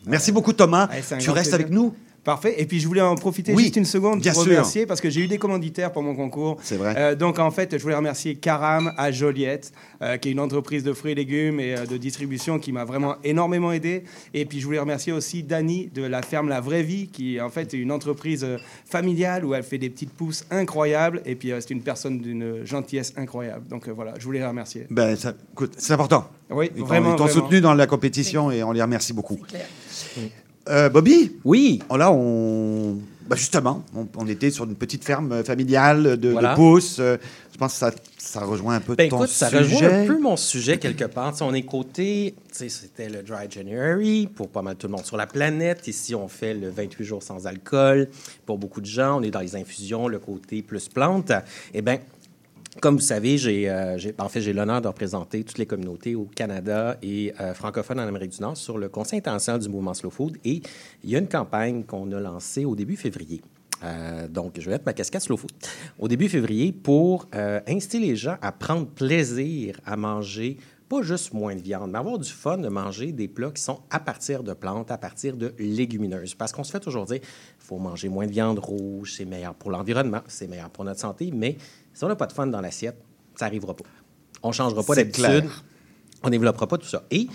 Merci beaucoup, Thomas. Tu restes plaisir. avec nous Parfait. Et puis, je voulais en profiter Oui, juste une seconde pour remercier, parce que j'ai eu des commanditaires pour mon concours. C'est vrai. Euh, donc en fait, je voulais remercier Caram à Joliette, euh, qui est une entreprise de fruits et légumes et euh, de distribution qui m'a vraiment énormément aidé. Et puis je voulais remercier aussi Dani de la ferme La Vraie Vie, qui en fait est une entreprise familiale où elle fait des petites pousses incroyables. Et puis euh, c'est une personne d'une gentillesse incroyable. Donc euh, voilà, je voulais les remercier. Ben, ça, écoute, c'est important. Oui, Ils vraiment. ils t'ont soutenu dans la compétition et on les remercie beaucoup. Claire. Euh, Bobby, Oui, oh là, on. bah, justement, on, on était sur une petite ferme familiale de, Voilà. de pousses. euh, je pense que ça, ça rejoint un peu Ben ton écoute, ça sujet. rejoint un peu mon sujet quelque part. Tu sais, on est côté, c'était le Dry January pour pas mal tout le monde sur la planète. Ici, on fait le 28 jours sans alcool. Pour beaucoup de gens, on est dans les infusions, le côté plus plante. Eh bien, comme vous savez, j'ai, euh, j'ai- en fait, j'ai l'honneur de représenter toutes les communautés au Canada et euh, francophones en Amérique du Nord sur le Conseil international du mouvement Slow Food. Et il y a une campagne qu'on a lancée au début février. Euh, donc, je vais mettre ma casquette Slow Food. Au début février, pour inciter les gens à prendre plaisir à manger pas juste moins de viande, mais avoir du fun de manger des plats qui sont à partir de plantes, à partir de légumineuses. Parce qu'on se fait toujours dire, il faut manger moins de viande rouge, c'est meilleur pour l'environnement, c'est meilleur pour notre santé, mais si on n'a pas de fun dans l'assiette, ça n'arrivera pas. On ne changera pas d'habitude. On ne développera pas tout ça. Et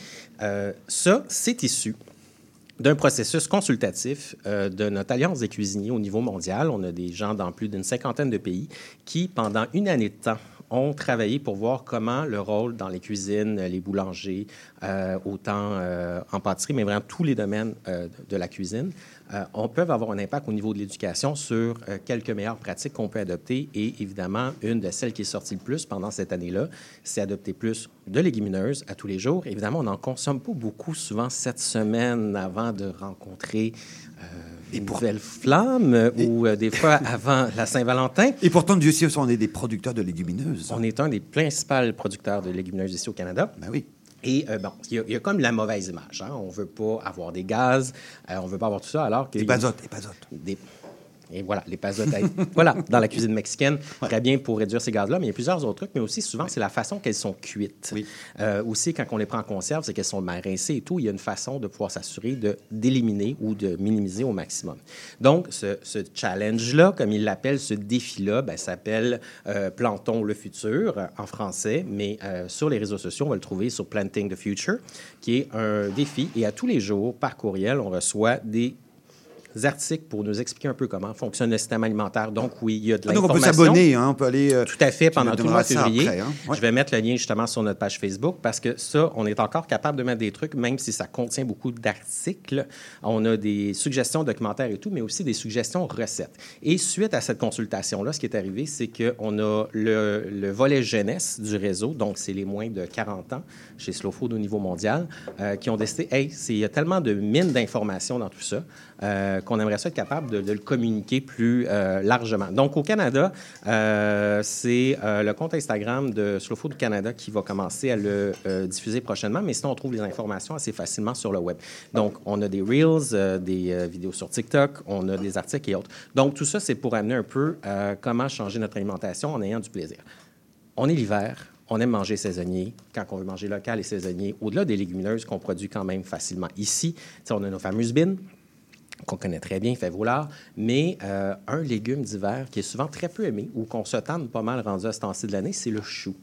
euh, ça, c'est issu d'un processus consultatif euh, de notre Alliance des cuisiniers au niveau mondial. On a des gens dans plus d'une cinquantaine de pays qui, pendant une année de temps, ont travaillé pour voir comment le rôle dans les cuisines, les boulangers, euh, autant euh, en pâtisserie, mais vraiment tous les domaines de la cuisine, euh, on peut avoir un impact au niveau de l'éducation sur euh, quelques meilleures pratiques qu'on peut adopter. Et évidemment, une de celles qui est sortie le plus pendant cette année-là, c'est adopter plus de légumineuses à tous les jours. Évidemment, on n'en consomme pas beaucoup souvent cette semaine avant de rencontrer euh, une nouvelle flamme euh, ou euh, des fois [LAUGHS] avant la Saint-Valentin. Et pourtant, Dieu sait, on est des producteurs de légumineuses. On est un des principaux producteurs de légumineuses ici au Canada. Ben oui. Et euh, bon, il y, a- il y a comme la mauvaise image. Hein? On veut pas avoir des gaz, euh, on veut pas avoir tout ça, alors que... Des bazotes, des bazotes. Des- Et voilà, les pasotes. [LAUGHS] voilà, dans la cuisine mexicaine, très bien pour réduire ces gaz-là. Mais il y a plusieurs autres trucs, mais aussi souvent, c'est la façon qu'elles sont cuites. Euh, aussi, quand on les prend en conserve, c'est qu'elles sont mal rincées et tout. Il y a une façon de pouvoir s'assurer de d'éliminer ou de minimiser au maximum. Donc, ce, ce challenge-là, comme il l'appelle, ce défi-là, ben, s'appelle euh, Plantons le futur euh, en français, mais euh, sur les réseaux sociaux, on va le trouver sur Planting the Future, qui est un défi. Et à tous les jours, par courriel, on reçoit des articles pour nous expliquer un peu comment fonctionne le système alimentaire. Donc, oui, il y a de Ah, donc on l'information. peut s'abonner, hein, on peut aller. euh, Tout à fait, pendant tout le mois de février. après, hein. Ouais. Je vais mettre le lien justement sur notre page Facebook parce que ça, on est encore capable de mettre des trucs, même si ça contient beaucoup d'articles. On a des suggestions documentaires et tout, mais aussi des suggestions recettes. Et suite à cette consultation-là, ce qui est arrivé, c'est qu'on a le, le volet jeunesse du réseau, donc c'est les moins de 40 ans chez Slow Food au niveau mondial, euh, qui ont décidé, hey, il y a tellement de mines d'informations dans tout ça euh, qu'on aimerait être capable de, le communiquer plus euh, largement. Donc, au Canada, euh, c'est le compte Instagram de Slow Food Canada qui va commencer à le diffuser prochainement, mais sinon, on trouve les informations assez facilement sur le web. Donc, on a des Reels, des vidéos sur TikTok, on a des articles et autres. Donc, tout ça, c'est pour amener un peu comment changer notre alimentation en ayant du plaisir. On est l'hiver, on aime manger saisonnier. Quand on veut manger local et saisonnier, au-delà des légumineuses qu'on produit quand même facilement ici, on a nos fameuses bines qu'on connaît très bien, fait vouloir, mais euh, un légume d'hiver qui est souvent très peu aimé ou qu'on se tente pas mal rendu à ce temps-ci de l'année, c'est le chou.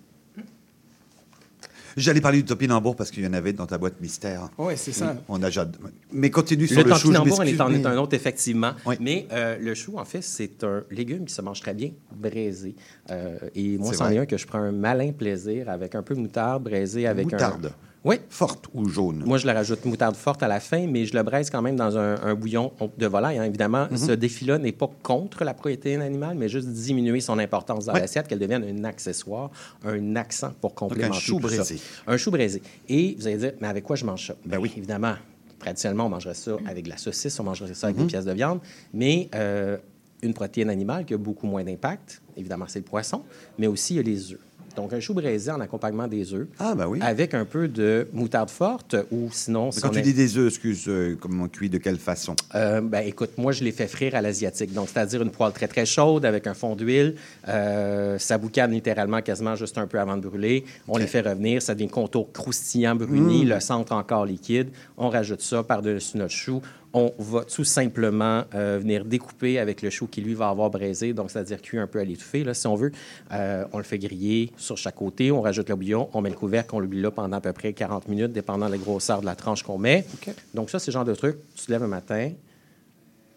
J'allais parler du topinambour parce qu'il y en avait dans ta boîte mystère. Ouais, c'est ça. On a jade- Mais continue sur Le le, chou. je topinambour est, en est mais- un autre, effectivement. Oui. Mais euh, le chou, en fait, c'est un légume qui se mange très bien braisé. Euh, et moi, C'est c'en est un que je prends un malin plaisir avec un peu de moutarde braisé avec Moutarde. un... Oui. Forte ou jaune? Moi, je le rajoute moutarde forte à la fin, mais je le braise quand même dans un, un bouillon de volaille. hein. Évidemment, Mhm. ce défi-là n'est pas contre la protéine animale, mais juste diminuer son importance dans l'assiette, qu'elle devienne un accessoire, un accent pour complémenter chou tout ça. braisé. Un chou braisé. Et vous allez dire, mais avec quoi je mange ça? Ben oui. Évidemment, traditionnellement, on mangerait ça avec de la saucisse, on mangerait ça avec Mhm. des pièces de viande, mais euh, une protéine animale qui a beaucoup moins d'impact, évidemment, c'est le poisson, mais aussi il y a les œufs. Donc, un chou braisé en accompagnement des œufs, Ah, ben oui. avec un peu de moutarde forte, ou sinon... Mais quand on tu est- dis des œufs, excuse, euh, comment cuit, de quelle façon? euh, ben, écoute, moi, je les fais frire à l'asiatique. Donc, c'est-à-dire une poêle très, très chaude avec un fond d'huile. Euh, ça boucane littéralement quasiment juste un peu avant de brûler. On les fait revenir. Ça devient contour croustillant, bruni, le centre encore liquide. On rajoute ça par-dessus notre chou. On va tout simplement euh, venir découper avec le chou qui, lui, va avoir braisé. Donc, c'est-à-dire cuit un peu à l'étouffée, là, si on veut. Euh, on le fait griller sur chaque côté. On rajoute le bouillon. On met le couvercle. On l'oublie là pendant à peu près 40 minutes, dépendant de la grosseur de la tranche qu'on met. Donc, ça, c'est le genre de truc. Tu te lèves un matin,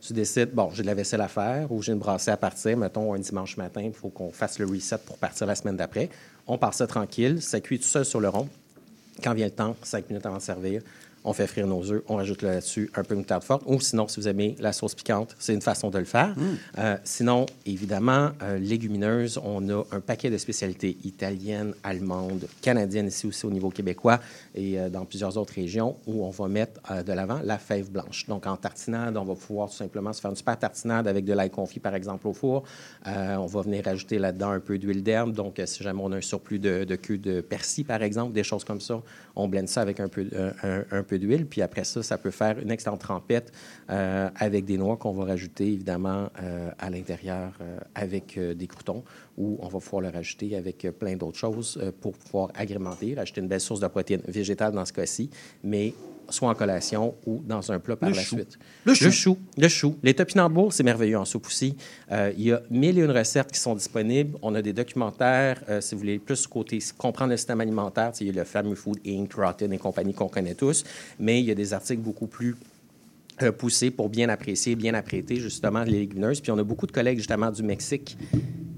tu décides, bon, j'ai de la vaisselle à faire ou j'ai une brassée à partir, mettons un dimanche matin, il faut qu'on fasse le reset pour partir la semaine d'après. On part ça tranquille, ça cuit tout seul sur le rond. Quand vient le temps, cinq minutes avant de servir, on fait frire nos œufs, on rajoute là-dessus un peu de moutarde forte. Ou sinon, si vous aimez la sauce piquante, c'est une façon de le faire. Euh, sinon, évidemment, euh, légumineuses, on a un paquet de spécialités italiennes, allemandes, canadiennes ici aussi au niveau québécois et euh, dans plusieurs autres régions où on va mettre euh, de l'avant la fève blanche. Donc, en tartinade, on va pouvoir tout simplement se faire une super tartinade avec de l'ail confit, par exemple, au four. On va venir ajouter là-dedans un peu d'huile d'herbe. Donc, si jamais on a un surplus de, de queue de persil, par exemple, des choses comme ça, on blende ça avec un peu, un, un peu d'huile. Puis après ça, ça peut faire une excellente trempette euh, avec des noix qu'on va rajouter, évidemment, euh, à l'intérieur euh, avec des croutons ou on va pouvoir le rajouter avec plein d'autres choses pour pouvoir agrémenter, rajouter une belle source de protéines végétales dans ce cas-ci, mais soit en collation ou dans un plat par Le la chou. suite. Le chou. Le chou. Le chou. Les topinambours, c'est merveilleux en soupe aussi. Euh, il y a mille et une recettes qui sont disponibles. On a des documentaires, euh, si vous voulez, plus côté comprendre le système alimentaire. Il y a le fameux Food Inc., Rotten et compagnie qu'on connaît tous. Mais il y a des articles beaucoup plus euh, poussés pour bien apprécier, bien apprêter justement les légumineuses. Puis on a beaucoup de collègues justement du Mexique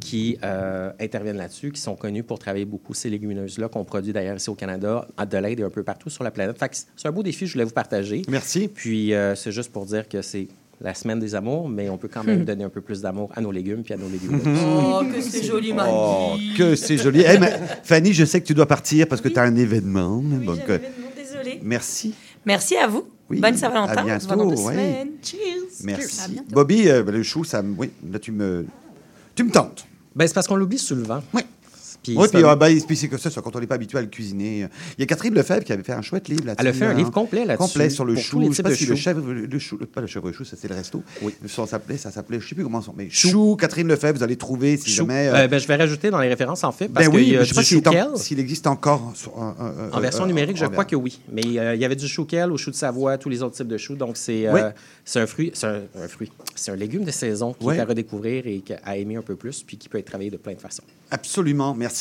qui euh, interviennent là-dessus, qui sont connus pour travailler beaucoup ces légumineuses-là, qu'on produit d'ailleurs ici au Canada, à Adelaide et un peu partout sur la planète. Fait que c'est un beau défi, je voulais vous partager. Merci. Puis euh, c'est juste pour dire que c'est la semaine des amours, mais on peut quand même [LAUGHS] donner un peu plus d'amour à nos légumes puis à nos légumineuses. Oh, que c'est joli, Marie. Oh, que c'est joli. Eh, mais, Fanny, je sais que tu dois partir parce que tu as un événement. Oui, donc, j'ai un événement, désolée. merci. Merci à vous. Oui, Bonne Saint-Valentin. à On se voit dans bientôt, ouais. semaines. Cheers. Merci. Bobby, euh, ben, le chou, ça, me- oui, là, tu me, tu me tentes. Ben, c'est parce qu'on l'oublie souvent. Oui. Puis Oui, puis ah, ben, c'est que ça, ça, quand on n'est pas habitué à le cuisiner. Il y a Catherine Lefebvre qui avait fait un chouette livre là-dessus. Elle a fait un là, livre hein. complet là-dessus. Complet sur le chou. Je sais pas si le chèvre, le chou, pas le chèvre chou, ça c'est le resto. Oui. Ça s'appelait, ça s'appelait, je sais plus comment ça mais chou. Catherine Lefebvre, vous allez trouver si jamais. euh, Euh, ben, je vais rajouter dans les références, en fait, parce ben oui, je sais pas s'il existe encore euh, euh, En version numérique, je crois que oui. Mais il y avait du chouquel, au chou de Savoie, tous les autres types de choux. Donc, c'est un fruit, c'est un, fruit. C'est un légume de saison qui est à redécouvrir et à aimer un peu plus, puis qui peut être travaillé de plein de façons. Absolument, merci.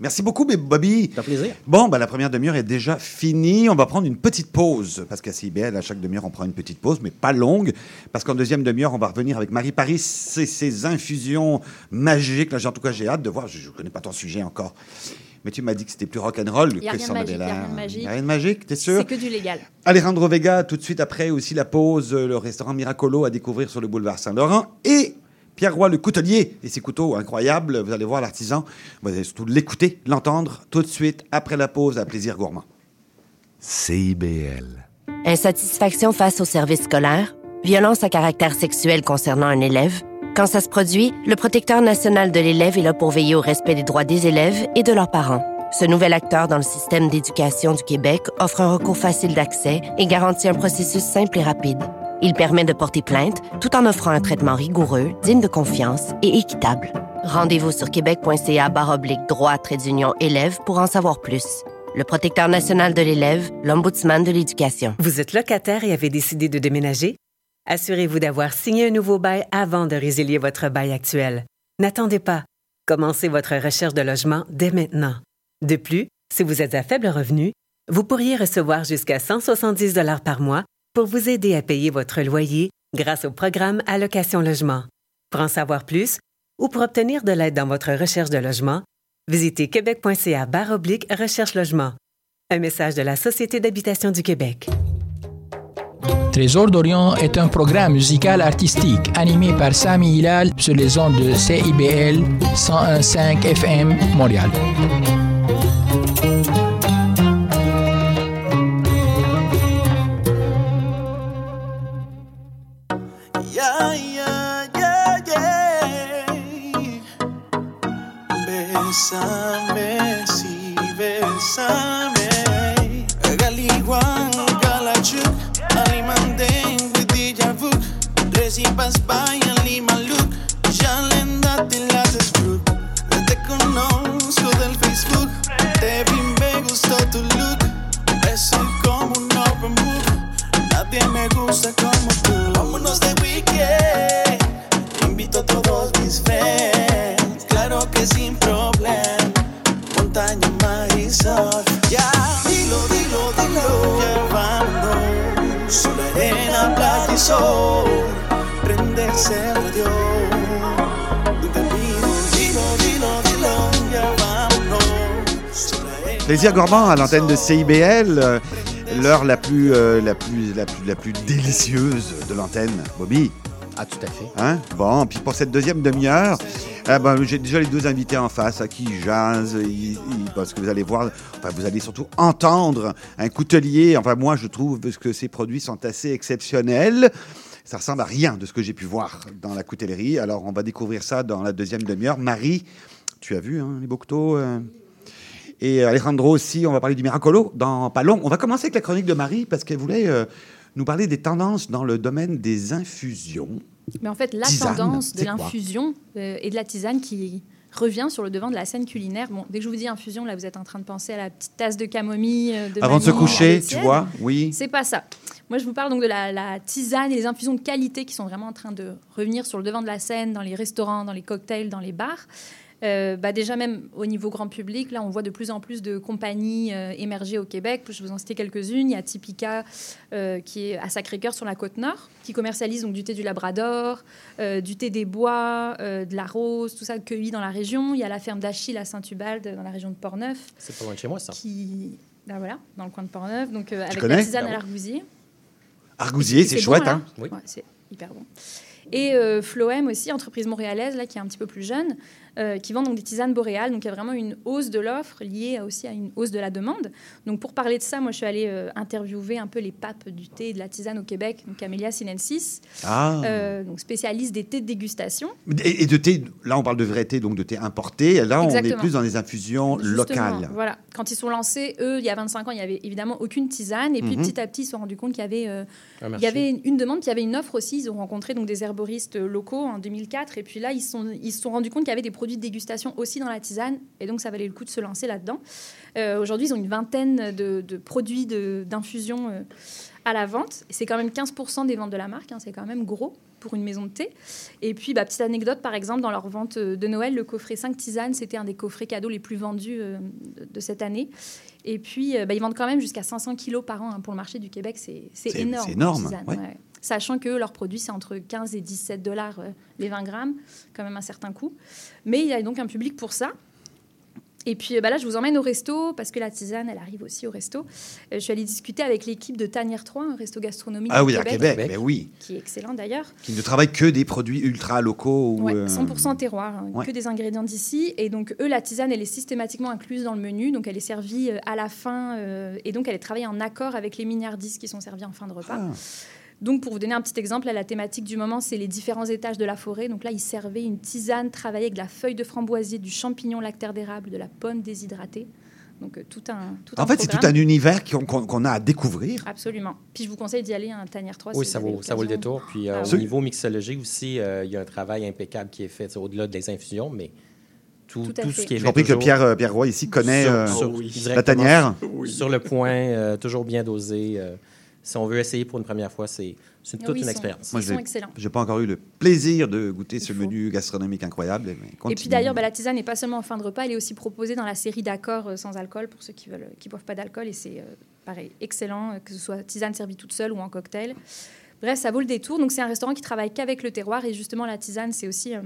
Merci beaucoup, mais Bobby. Ça fait plaisir. Bon, ben, la première demi-heure est déjà finie. On va prendre une petite pause, parce qu'à CIBL, à chaque demi-heure, on prend une petite pause, mais pas longue, parce qu'en deuxième demi-heure, on va revenir avec Marie Paris, c'est ses infusions magiques. Là, j'ai- en tout cas, j'ai hâte de voir. Je ne connais pas ton sujet encore. Mais tu m'as dit que c'était plus rock'n'roll que ça en avait l'air. rien de magique. Il y a rien de magique, t'es sûr? C'est que du légal. Alejandro Vega, tout de suite après aussi la pause, le restaurant Miracolo à découvrir sur le boulevard Saint-Laurent. Et Pierre Roy, le coutelier, et ses couteaux incroyables. Vous allez voir l'artisan. Vous allez surtout l'écouter, l'entendre tout de suite après la pause à Plaisir Gourmand. CIBL. Insatisfaction face au service scolaire, violence à caractère sexuel concernant un élève? Quand ça se produit, le protecteur national de l'élève est là pour veiller au respect des droits des élèves et de leurs parents. Ce nouvel acteur dans le système d'éducation du Québec offre un recours facile d'accès et garantit un processus simple et rapide. Il permet de porter plainte tout en offrant un traitement rigoureux, digne de confiance et équitable. Rendez-vous sur québec.ca baroblique droit trait d'union élève pour en savoir plus. Le protecteur national de l'élève, l'ombudsman de l'éducation. Vous êtes locataire et avez décidé de déménager? Assurez-vous d'avoir signé un nouveau bail avant de résilier votre bail actuel. N'attendez pas. Commencez votre recherche de logement dès maintenant. De plus, si vous êtes à faible revenu, vous pourriez recevoir jusqu'à 170 dollars par mois pour vous aider à payer votre loyer grâce au programme Allocation Logement. Pour en savoir plus ou pour obtenir de l'aide dans votre recherche de logement, visitez québec.ca oblique recherche logement. Un message de la Société d'habitation du Québec. Trésor d'Orient est un programme musical artistique animé par Sami Hilal sur les ondes de CIBL 101.5 FM Montréal. Yeah, yeah, yeah, yeah. Bésame, sí, bésame. Galiwan, Galachuk, Alimandeng, Widijavuk. Recipas Bayan, Limaluk. Jalenda, Tilates Brook. Yo te conozco del Facebook. Te vi, me gustó tu look. Soy como un open book. Nadie me gusta como Plaisir Gourmand à l'antenne de CIBL, euh, l'heure la plus, euh, la, plus, la, plus, la plus délicieuse de l'antenne. Bobby Ah, tout à fait. Hein? Bon, puis pour cette deuxième demi-heure, eh ben, j'ai déjà les deux invités en face à qui jasent, ils- ils- parce que vous allez voir, enfin, vous allez surtout entendre un coutelier. Enfin, moi, je trouve que ces produits sont assez exceptionnels. Ça ressemble à rien de ce que j'ai pu voir dans la coutellerie. Alors, on va découvrir ça dans la deuxième demi-heure. Marie, tu as vu hein, les beaux couteaux euh, et Alejandro aussi, on va parler du Miracolo dans pas long. On va commencer avec la chronique de Marie parce qu'elle voulait euh, nous parler des tendances dans le domaine des infusions. Mais en fait, la Tisane, tendance de l'infusion euh, et de la tisane qui revient sur le devant de la scène culinaire. Bon, dès que je vous dis infusion, là, vous êtes en train de penser à la petite tasse de camomille. euh, De Avant de se coucher, tu vois, oui. C'est pas ça. Moi, je vous parle donc de la, la tisane et les infusions de qualité qui sont vraiment en train de revenir sur le devant de la scène, dans les restaurants, dans les cocktails, dans les bars. Euh, bah déjà même au niveau grand public, là on voit de plus en plus de compagnies euh, émerger au Québec. Je vais vous en citer quelques-unes. Il y a Typica euh, qui est à Sacré-Cœur sur la côte nord, qui commercialise donc du thé du Labrador, du thé des bois, de la rose, tout ça cueilli dans la région. Il y a la ferme d'Achille à Saint-Ubalde dans la région de Portneuf. C'est pas loin de chez moi, ça. Qui, ben voilà, dans le coin de Portneuf, donc avec la tisane Ah à oui. l'argousier. Argousier, c'est chouette, là. hein Ouais, c'est hyper bon. Et Floem aussi, entreprise montréalaise, là, qui est un petit peu plus jeune, euh, qui vend donc des tisanes boréales. Donc il y a vraiment une hausse de l'offre liée aussi à une hausse de la demande. Donc pour parler de ça, moi je suis allée euh, interviewer un peu les papes du thé et de la tisane au Québec, donc Amelia Sinensis, Ah. euh, donc spécialiste des thés de dégustation. Et, et de thé, là on parle de vrai thé, donc de thé importé. Là on est plus dans les infusions Justement, locales. Voilà. Quand ils sont lancés, eux, il y a 25 ans, il n'y avait évidemment aucune tisane. Et puis Mhm. petit à petit, ils se sont rendus compte qu'il y avait, euh, il marché. y avait une, une demande, puis il y avait une offre aussi. Ils ont rencontré donc, des herboristes locaux en 2004. Et puis là, ils se sont, ils se sont rendus compte qu'il y avait des produits de dégustation aussi dans la tisane. Et donc, ça valait le coup de se lancer là-dedans. Euh, Aujourd'hui, ils ont une vingtaine de, de produits de- d'infusion euh, à la vente. Et C'est quand même 15% des ventes de la marque. hein. C'est quand même gros pour une maison de thé. Et puis, bah, petite anecdote, par exemple, dans leur vente euh, de Noël, le coffret 5 tisanes, c'était un des coffrets cadeaux les plus vendus euh, de, cette année. Et puis, bah, ils vendent quand même jusqu'à 500 kilos par an hein, pour le marché du Québec. C'est énorme. c'est énorme, tisane, ouais. ouais. Sachant que leurs produits, c'est entre 15 et 17 dollars euh, les 20 grammes, quand même un certain coût. Mais il y a donc un public pour ça. Et puis euh, bah là, je vous emmène au resto parce que la tisane, elle arrive aussi au resto. Euh, je suis allée discuter avec l'équipe de Tanière 3, un resto gastronomique Ah oui, à Québec, mais oui. qui est excellent d'ailleurs. Qui ne travaillent que des produits ultra locaux. ou, Ouais, euh, 100% terroir, hein, ouais. que des ingrédients d'ici. Et donc, eux, la tisane, elle est systématiquement incluse dans le menu. Donc, elle est servie à la fin. euh, et donc, elle est travaillée en accord avec les mignardises qui sont servis en fin de repas. Ah. Donc, pour vous donner un petit exemple, là, la thématique du moment, c'est les différents étages de la forêt. Donc là, ils servaient une tisane travaillée avec de la feuille de framboisier, du champignon lactaire d'érable, de la pomme déshydratée. Donc, euh, tout un tout En fait, c'est tout un univers qu'on a à découvrir. Absolument. Puis, je vous conseille d'y aller à un Tanière 3. Oui, si ça vaut, ça vaut le détour. Puis euh, Ah au oui. niveau mixologie aussi, euh, il y a un travail impeccable qui est fait au-delà des infusions, mais tout, Tout ce qui est J'ai compris que Pierre, euh, Pierre Roy ici connaît sur- euh, sur- la tanière. Sur le point, euh, toujours bien dosé. Euh, si on veut essayer pour une première fois, c'est c'est Ah toute oui, une expérience. Ils je. J'ai pas encore eu le plaisir de goûter ce menu gastronomique incroyable. mais Et puis d'ailleurs, bah, la tisane n'est pas seulement en fin de repas, elle est aussi proposée dans la série d'accords euh, sans alcool pour ceux qui veulent, qui boivent pas d'alcool. Et c'est euh, pareil, excellent, euh, que ce soit tisane servie toute seule ou en cocktail. Bref, ça vaut le détour. Donc c'est un restaurant qui travaille qu'avec le terroir. Et justement, la tisane, c'est aussi euh,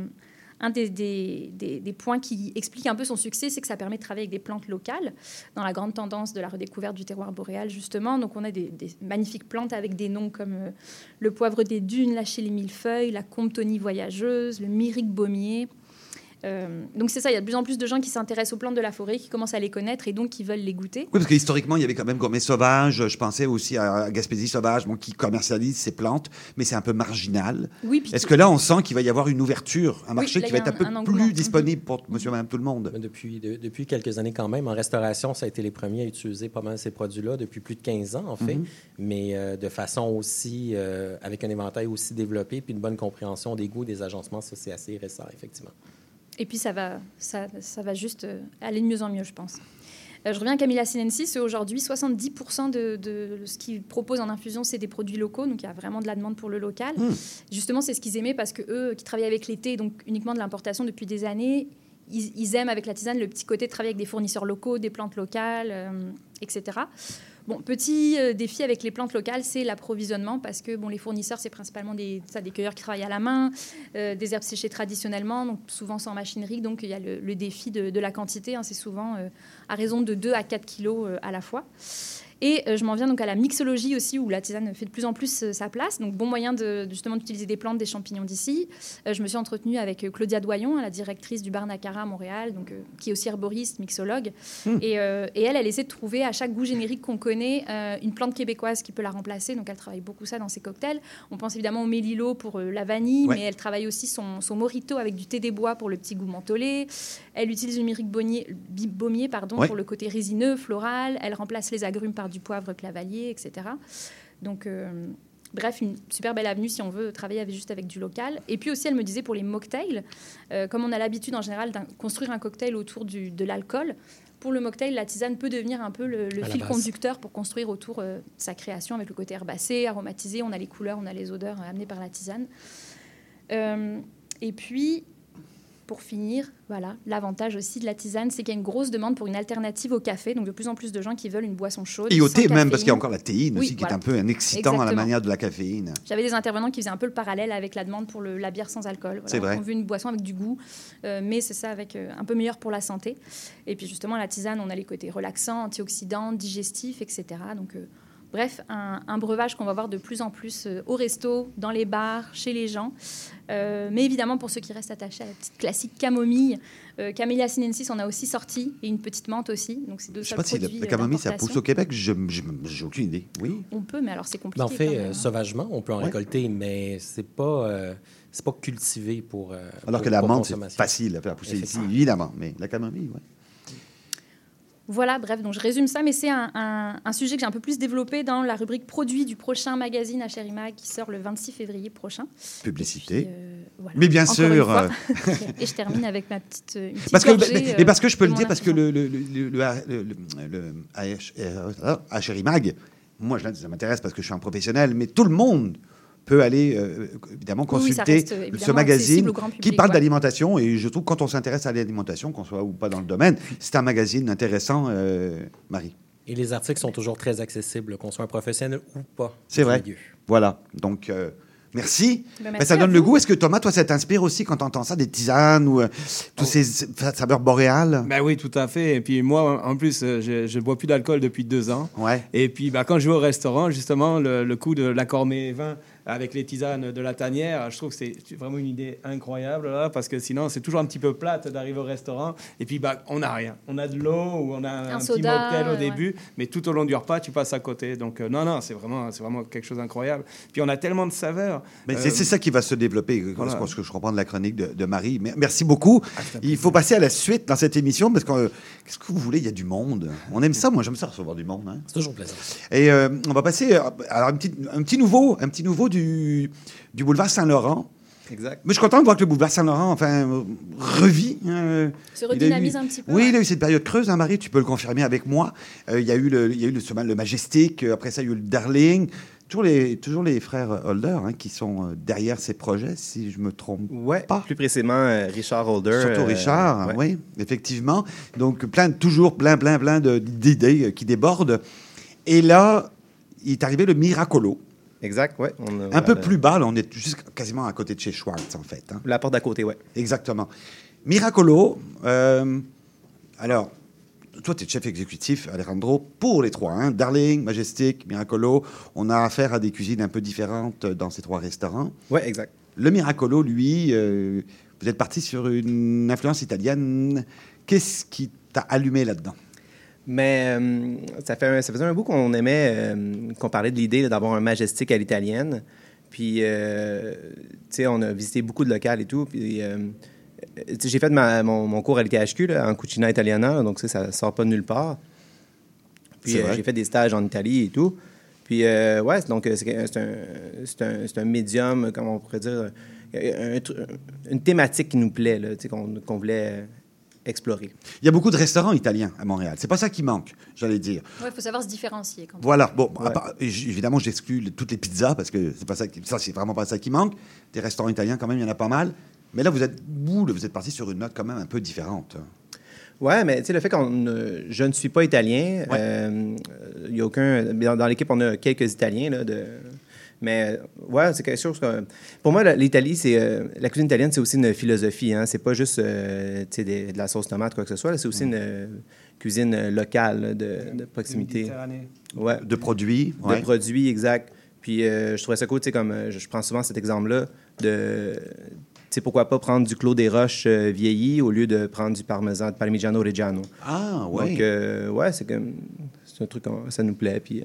un des, points qui explique un peu son succès, c'est que ça permet de travailler avec des plantes locales, dans la grande tendance de la redécouverte du terroir boréal, justement. Donc on a des, magnifiques plantes avec des noms comme euh, le poivre des dunes, la chez les millefeuilles, la comptonie voyageuse, le myrique baumier. Euh, donc c'est ça, il y a de plus en plus de gens qui s'intéressent aux plantes de la forêt, qui commencent à les connaître et donc qui veulent les goûter. Oui, parce que historiquement, il y avait quand même Gourmet Sauvage. Je pensais aussi à Gaspésie Sauvage, bon, qui commercialise ces plantes, mais c'est un peu marginal. Oui, Est-ce que là, on sent qu'il va y avoir une ouverture, un Oui, marché là, qui va être a un peu un- un engouement. plus disponible pour monsieur et madame tout le monde? Depuis, de- depuis quelques années quand même. En restauration, ça a été les premiers à utiliser pas mal ces produits-là depuis plus de 15 ans, en fait, Mhm. mais euh, de façon aussi, euh, avec un éventail aussi développé, puis une bonne compréhension des goûts, des agencements, ça c'est assez récent, effectivement. Et puis ça va, ça, ça va juste euh, aller de mieux en mieux, je pense. Euh, je reviens à Camilla Sinensis. Aujourd'hui, 70% de, de ce qu'ils proposent en infusion, c'est des produits locaux. Donc, il y a vraiment de la demande pour le local. Hmm. Justement, c'est ce qu'ils aimaient parce que eux, qui travaillent avec l'été, donc uniquement de l'importation depuis des années, ils, ils aiment avec la tisane le petit côté de travailler avec des fournisseurs locaux, des plantes locales, euh, Bon, petit euh, défi avec les plantes locales, c'est l'approvisionnement parce que bon, les fournisseurs, c'est principalement des, ça, des cueilleurs qui travaillent à la main, euh, des herbes séchées traditionnellement, donc souvent sans machinerie. Donc il y a le, défi de, la quantité. hein, c'est souvent euh, à raison de 2 à 4 kilos à la fois. Et euh, je m'en viens donc à la mixologie aussi, où la tisane fait de plus en plus euh, sa place. Donc, bon moyen de, justement d'utiliser des plantes, des champignons d'ici. Euh, je me suis entretenue avec Claudia Doyon, hein, la directrice du bar Nacara à Montréal, donc, qui est aussi herboriste, mixologue. Hmm. Et, euh, et elle, elle essaie de trouver à chaque goût générique qu'on connaît euh, une plante québécoise qui peut la remplacer. Donc, elle travaille beaucoup ça dans ses cocktails. On pense évidemment au mélilo pour euh, la vanille, Ouais. mais elle travaille aussi son, son morito avec du thé des bois pour le petit goût mentholé. Elle utilise le myrique baumier, baumier pardon, Ouais. pour le côté résineux, floral. Elle remplace les agrumes par du poivre clavalier, etc. Donc, euh, bref, une super belle avenue si on veut travailler avec, juste avec du local. Et puis aussi, elle me disait pour les mocktails, euh, comme on a l'habitude en général de construire un cocktail autour du, de l'alcool, pour le mocktail, la tisane peut devenir un peu le, fil conducteur pour construire autour euh, sa création avec le côté herbacé, aromatisé. On a les couleurs, on a les odeurs amenées par la tisane. Et puis, pour finir, voilà, l'avantage aussi de la tisane, c'est qu'il y a une grosse demande pour une alternative au café. Donc, de plus en plus de gens qui veulent une boisson chaude. Et au thé même, parce qu'il y a encore la théine Oui, aussi, qui est un peu un excitant à la manière de la caféine. J'avais des intervenants qui faisaient un peu le parallèle avec la demande pour le- la bière sans alcool. Voilà. C'est vrai. On veut une boisson avec du goût, euh, mais c'est ça avec euh, un peu meilleur pour la santé. Et puis justement, la tisane, on a les côtés relaxants, antioxydants, digestifs, etc. Donc, euh, bref, un, un breuvage qu'on va voir de plus en plus euh, au resto, dans les bars, chez les gens. Euh, mais évidemment, pour ceux qui restent attachés à la petite classique camomille, euh, Camellia sinensis, on a aussi sorti, et une petite menthe aussi. Donc, c'est deux Je sais pas si la, camomille, ça pousse au Québec. Je j'ai aucune idée. Oui. On peut, mais alors c'est compliqué. Ben, on fait euh, hein. sauvagement, on peut en Ouais. récolter, mais c'est pas, euh, c'est pas cultivé pour. euh, Alors pour- que la menthe, c'est facile à faire pousser ici, évidemment. Mais la camomille, oui. Voilà, bref, donc je résume ça, mais c'est un, un- un sujet que j'ai un peu plus développé dans la rubrique produits du prochain magazine à Mag qui sort le 26 février prochain. Publicité. euh, voilà. Mais bien Encore sûr. euh, [LAUGHS] Et je termine avec ma petite. euh, Parce que, gorgée, mais- euh, et parce que je peux de le dire, parce que le, le, le, euh, moi, ça m'intéresse parce que je suis un professionnel, mais tout le monde peut aller, euh, évidemment, oui, consulter reste, ce magazine qui parle ouais. d'alimentation. Et je trouve que quand on s'intéresse à l'alimentation, qu'on soit ou pas dans le domaine, c'est un magazine intéressant, euh, Marie. Et les articles sont toujours très accessibles, qu'on soit un professionnel ou pas. C'est vrai. milieu. Voilà. Donc, euh, merci. Ben, Ben, merci ça donne le goût. Est-ce que Thomas, toi, ça t'inspire aussi quand tu entends ça, des tisanes ou euh, tous ces saveurs boréales? Ben oui, tout à fait. Et puis moi, en plus, je ne bois plus d'alcool depuis deux ans. Ouais. Et puis bah, quand je vais au restaurant, justement, le, le coup de l'accord mets vin avec les tisanes de la tanière, je trouve que c'est vraiment une idée incroyable, là, parce que sinon, c'est toujours un petit peu plate d'arriver au restaurant. Et puis, bah, on n'a rien. On a de l'eau ou on a un, Un petit soda, mocktail au ouais. début, mais tout au long du repas, tu passes à côté. Donc, euh, non, non, c'est vraiment, c'est vraiment quelque chose d'incroyable. Puis, on a tellement de saveurs. Mais Euh, c'est c'est ça qui va se développer, euh, voilà. ce que je reprends de la chronique de, de Marie. Merci beaucoup. Il faut passer à la suite dans cette émission parce que euh, qu'est-ce que vous voulez? Il y a du monde. On aime ça. Moi, j'aime ça recevoir du monde. hein. C'est toujours plaisant. Et euh, on va passer euh, alors un petit, un petit nouveau, un petit nouveau du, du boulevard Saint-Laurent. Exact. Mais je suis content de voir que le boulevard Saint-Laurent, enfin, revit. hein. Se redynamise eu- un petit peu, Oui, ouais. il a eu cette période creuse, hein, Marie, tu peux le confirmer avec moi. Euh, il y a eu le, il y a eu le, le Majestic, euh, après ça, il y a eu le Darling. Toujours les, toujours les frères Holder hein, qui sont euh, derrière ces projets, si je me trompe Ouais, pas. plus précisément euh, Richard Holder. Surtout euh, Richard, ouais. oui, effectivement. Donc, plein, toujours plein, plein, plein de- d'idées qui débordent. Et là, il est arrivé le Miracolo. Exact, ouais. On Un peu plus bas, là, on est juste quasiment à côté de chez Schwartz, en fait. hein. La porte d'à côté, ouais. Exactement. Miracolo, euh, alors, toi, tu es chef exécutif, Alejandro, pour les trois. Hein, Darling, Majestic, Miracolo. On a affaire à des cuisines un peu différentes dans ces trois restaurants. Ouais, exact. Le Miracolo, lui, euh, vous êtes parti sur une influence italienne. Qu'est-ce qui t'a allumé là-dedans? Mais euh, ça, fait un- ça faisait un bout qu'on aimait, euh, qu'on parlait de l'idée d'avoir un majestic à l'italienne. Puis, euh, tu sais, on a visité beaucoup de locales et tout. Puis, j'ai fait ma- mon, mon cours à l'ITHQ là, en cucina italiana, là, donc ça, ça sort pas de nulle part. Puis, j'ai fait des stages en Italie et tout. Puis, euh, ouais, donc, c'est un, c'est un, c'est un médium, comment on pourrait dire, un une thématique qui nous plaît, là, tu sais, qu'on qu'on voulait explorer. Il y a beaucoup de restaurants italiens à Montréal. C'est pas ça qui manque, j'allais dire. Ouais, il faut savoir se différencier. Quand même. Voilà. Bon, part- évidemment, j'exclus toutes les pizzas parce que c'est pas ça. Qui, ça, c'est vraiment pas ça qui manque. Des restaurants italiens, quand même, il y en a pas mal. Mais là, vous êtes, vous, là, vous êtes parti sur une note quand même un peu différente. Ouais, mais tu sais, le fait qu'on. ne- je ne suis pas italien, euh, il y a aucun. Dans, dans l'équipe, on a quelques Italiens, là, de. Mais ouais, c'est quelque chose que. Pour moi, l'Italie, c'est. euh, la cuisine italienne, c'est aussi une philosophie. Hein. C'est pas juste euh, tu sais, des- de la sauce tomate, quoi que ce soit. C'est aussi une euh, cuisine euh, locale, de, de proximité. Méditerranée. Ouais. De produits. De produits, exact. Puis euh, je trouvais ça cool, tu sais, comme euh, je, je prends souvent cet exemple-là, de, tu sais, pourquoi pas prendre du Clos des Roches euh, vieilli au lieu de prendre du parmesan, de Parmigiano Reggiano. Ah, ouais. Donc, euh, ouais, c'est comme, c'est un truc, ça nous plaît, puis, euh.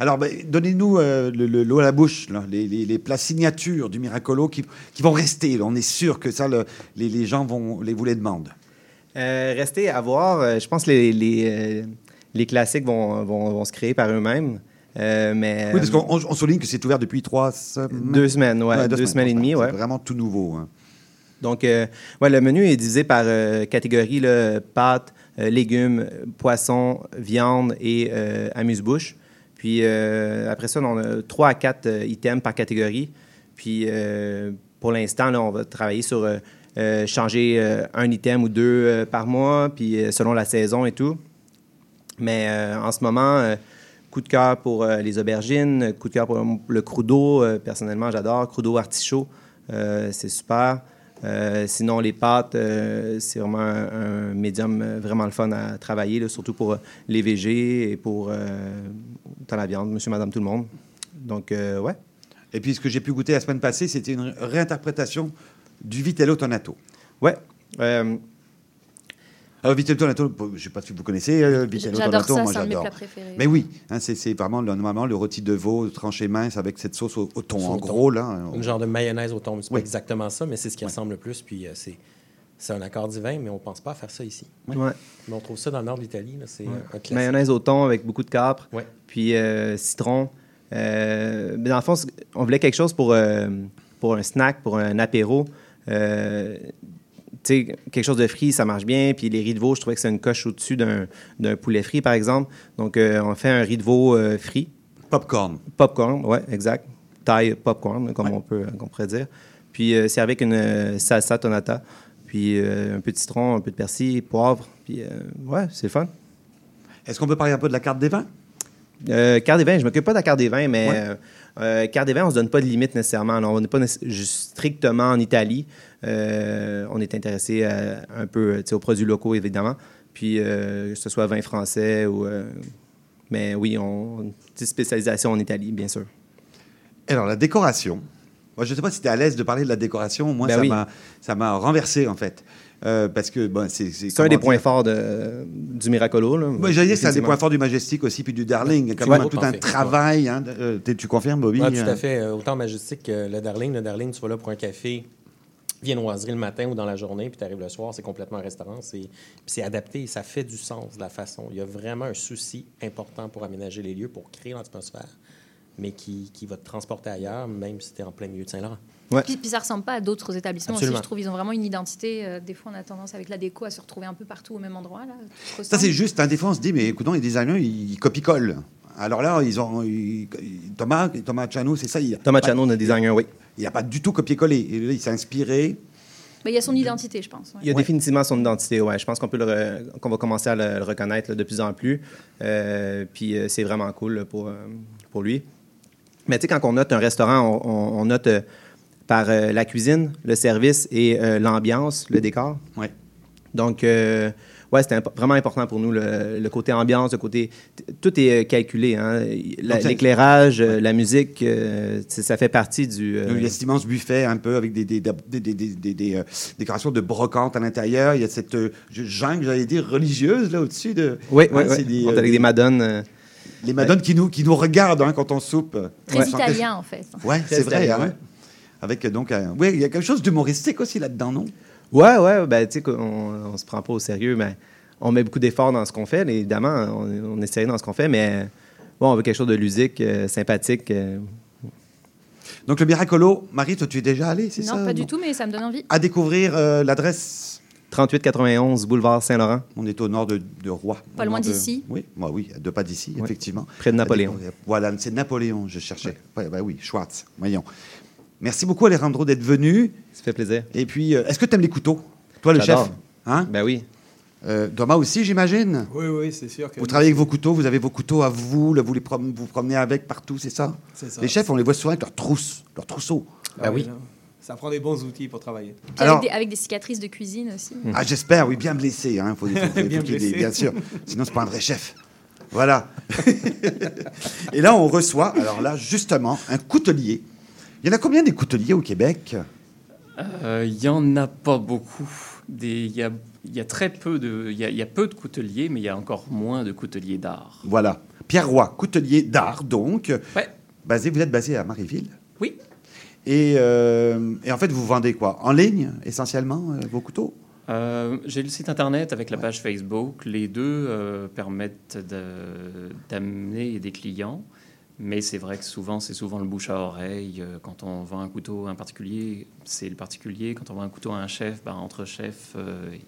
Alors, ben, donnez-nous euh, le- le- l'eau à la bouche, là, les, les- les plats signatures du Miracolo qui, qui vont rester. là. On est sûr que ça, le- les, les gens vont, les, vous les demandent. Euh, restez à voir. Euh, je pense que les, les, euh, les classiques vont, vont, vont se créer par eux-mêmes. Mais, Oui, parce qu'on on- on souligne que c'est ouvert depuis trois semaines. Deux semaines, ouais, deux semaines et demie, C'est ouais. vraiment tout nouveau. hein. Donc, ouais, le menu est divisé par catégorie là, pâtes, légumes, poissons, viande et amuse-bouche. Puis euh, après ça, on a trois à quatre euh, items par catégorie. Puis euh, pour l'instant, on va travailler sur changer un item ou deux par mois, puis selon la saison et tout. Mais en ce moment, coup de cœur pour les aubergines, coup de cœur pour le crudo. personnellement, j'adore. Crudo artichaut, c'est super. Euh, sinon, les pâtes, euh, c'est vraiment un, un médium vraiment le fun à travailler, là, surtout pour euh, les végés et pour dans la viande, monsieur, madame, tout le monde. Donc, ouais. Et puis, ce que j'ai pu goûter la semaine passée, c'était une réinterprétation du Vitello Tonato. Ouais. Euh, Alors, Vitello Tonato, je ne sais pas si vous connaissez euh, Vitello J'adore Tonato, ça, moi j'adore. Mais oui, hein, c'est vraiment le- normalement le rôti de veau tranché mince avec cette sauce au, au thon, Sauce en au thon. gros. là. Une genre de mayonnaise au thon. C'est Oui. pas exactement ça, mais c'est ce qui ressemble le plus. Puis euh, c'est, c'est un accord divin, mais on pense pas à faire ça ici. Ouais. Mais on trouve ça dans le nord de l'Italie. C'est Ouais. classique. Mayonnaise au thon avec beaucoup de capre, Ouais. puis euh, citron. Euh, mais dans le fond, on voulait quelque chose pour, euh, pour un snack, pour un apéro. Euh, quelque chose de frit, ça marche bien. Puis les riz de veau, je trouvais que c'est une coche au-dessus d'un, d'un poulet frit, par exemple. Donc, euh, on fait un riz de veau euh, frit. Popcorn. Popcorn, oui, exact. Taille popcorn, comme on peut qu'on pourrait dire. Puis euh, c'est avec une salsa tonata. Puis un peu de citron, un peu de persil, poivre. Puis euh, ouais, c'est le fun. Est-ce qu'on peut parler un peu de la carte des vins? Euh, carte des vins, je m'occupe pas de la carte des vins, mais Ouais. Euh, euh, carte des vins, on se donne pas de limite nécessairement. Alors, on n'est pas strictement en Italie. Euh, on est intéressé à- un peu sais, aux produits locaux, évidemment. Puis, euh, que ce soit vin français ou. euh, mais oui, on, une petite spécialisation en Italie, bien sûr. Alors, la décoration. Moi, je ne sais pas si tu es à l'aise de parler de la décoration. Moi, Ben ça oui. m'a ça m'a renversé, en fait. Euh, parce que bon, c'est. C'est un des points forts de, du Miracolo. Là, Moi, j'allais dire que c'est un des points forts du Majestic aussi, puis du Darling. Quand Ouais. même tout un travail. hein, de- euh, tu confirmes, Bobby? Ouais, tout euh, à fait. Euh, Autant majestique que le Darling. Le Darling, tu vas là pour un café, viennoiserie le matin ou dans la journée, puis tu arrives le soir, c'est complètement un restaurant. C'est, adapté et ça fait du sens de la façon. Il y a vraiment un souci important pour aménager les lieux, pour créer l'atmosphère, mais qui, qui va te transporter ailleurs, même si tu es en plein milieu de Saint-Laurent. Puis, puis ça ressemble pas à d'autres établissements Absolument. aussi. Je trouve ils ont vraiment une identité. Euh, des fois, on a tendance avec la déco à se retrouver un peu partout au même endroit. Là, Ça, c'est juste. Un des fois, on se dit, mais écoutons, les designers, ils, copient-collent. Alors là, ils ont. ils- Thomas, Thomas Chano, c'est ça. Il, Thomas Chano, notre designer, oui. Il n'a pas du tout copié-collé. Il s'est inspiré. Mais il y a son identité, je pense. ouais. Il y a définitivement son identité, ouais. Je pense qu'on peut le re- qu'on va commencer à le, le reconnaître là, de plus en plus. Euh, puis euh, c'est vraiment cool là, pour, euh, pour lui. Mais tu sais, quand on note un restaurant, on, note euh, par euh, la cuisine, le service et euh, l'ambiance, le décor. Ouais. Donc, ouais, c'était imp- vraiment important pour nous, le, le côté ambiance, le côté... Tout est calculé, hein. L'éclairage, la musique, ça fait partie du... Il y a cet immense buffet un peu avec des, des, des, des- des- des- des- des, décorations de brocante à l'intérieur. Il y a cette jungle, j'allais dire, religieuse là au-dessus de. Oui, Hein, oui, c'est oui. des, avec des madones. Euh, Les madones qui, nous, qui nous regardent hein, quand on soupe. Très Ouais. italien, en fait. Ouais, Très c'est vrai. hein. Avec euh, donc, un- ouais, il y a quelque chose d'humoristique aussi là-dedans, non? Ouais, ouais, ben, tu sais, qu'on on se prend pas au sérieux, mais on met beaucoup d'efforts dans ce qu'on fait. Évidemment, on, on est sérieux dans ce qu'on fait, mais bon, on veut quelque chose de ludique, euh, sympathique. euh. Donc le Miracolo, Marie, toi tu es déjà allé, c'est ça Non, pas du tout, mais ça me donne envie. À découvrir euh, l'adresse 3891 boulevard Saint-Laurent. On est au nord de, de Rouen. Pas loin d'ici. Oui, moi, oui, deux pas d'ici, effectivement. Près de Napoléon. Voilà, c'est Napoléon, je cherchais. Ouais, bah oui, Schwartz, voyons. Merci beaucoup, Alejandro, d'être venu. Ça fait plaisir. Et puis, euh, est-ce que tu aimes les couteaux Toi, le chef? J'adore. Hein? Ben oui. Euh, Thomas aussi, j'imagine? Oui, oui, c'est sûr que. Vous travaillez avec vos couteaux, vous avez vos couteaux à vous, là, vous les prom- vous promenez avec partout, c'est ça? C'est ça. Les chefs, on les voit souvent avec leurs trousses, leurs trousseaux. Ah oui. là, Ça prend des bons outils pour travailler. Alors- avec, des, avec des cicatrices de cuisine aussi. Ah, j'espère, oui, bien blessé. Hein. Faut, faut- [LAUGHS] Bien qu'il ait des- blessé. bien sûr. Sinon, c'est pas un vrai chef. Voilà. [LAUGHS] Et là, on reçoit, alors là, justement, un coutelier. Il y en a combien des couteliers au Québec? Euh, Il y en a pas beaucoup. Des- Il y, a, il y a très peu de, il y a, il y a peu de couteliers, mais il y a encore moins de couteliers d'art. Voilà. Pierre Roy, coutelier d'art, donc. Basé, vous êtes basé à Marieville? Oui. Et, euh, et en fait, vous vendez quoi? En ligne, essentiellement, euh, vos couteaux? Euh, J'ai le site internet avec la page Facebook. Les deux euh, permettent de- d'amener des clients. Mais c'est vrai que souvent, c'est souvent le bouche à oreille. Quand on vend un couteau à un particulier, c'est le particulier. Quand on vend un couteau à un chef, ben, entre chefs,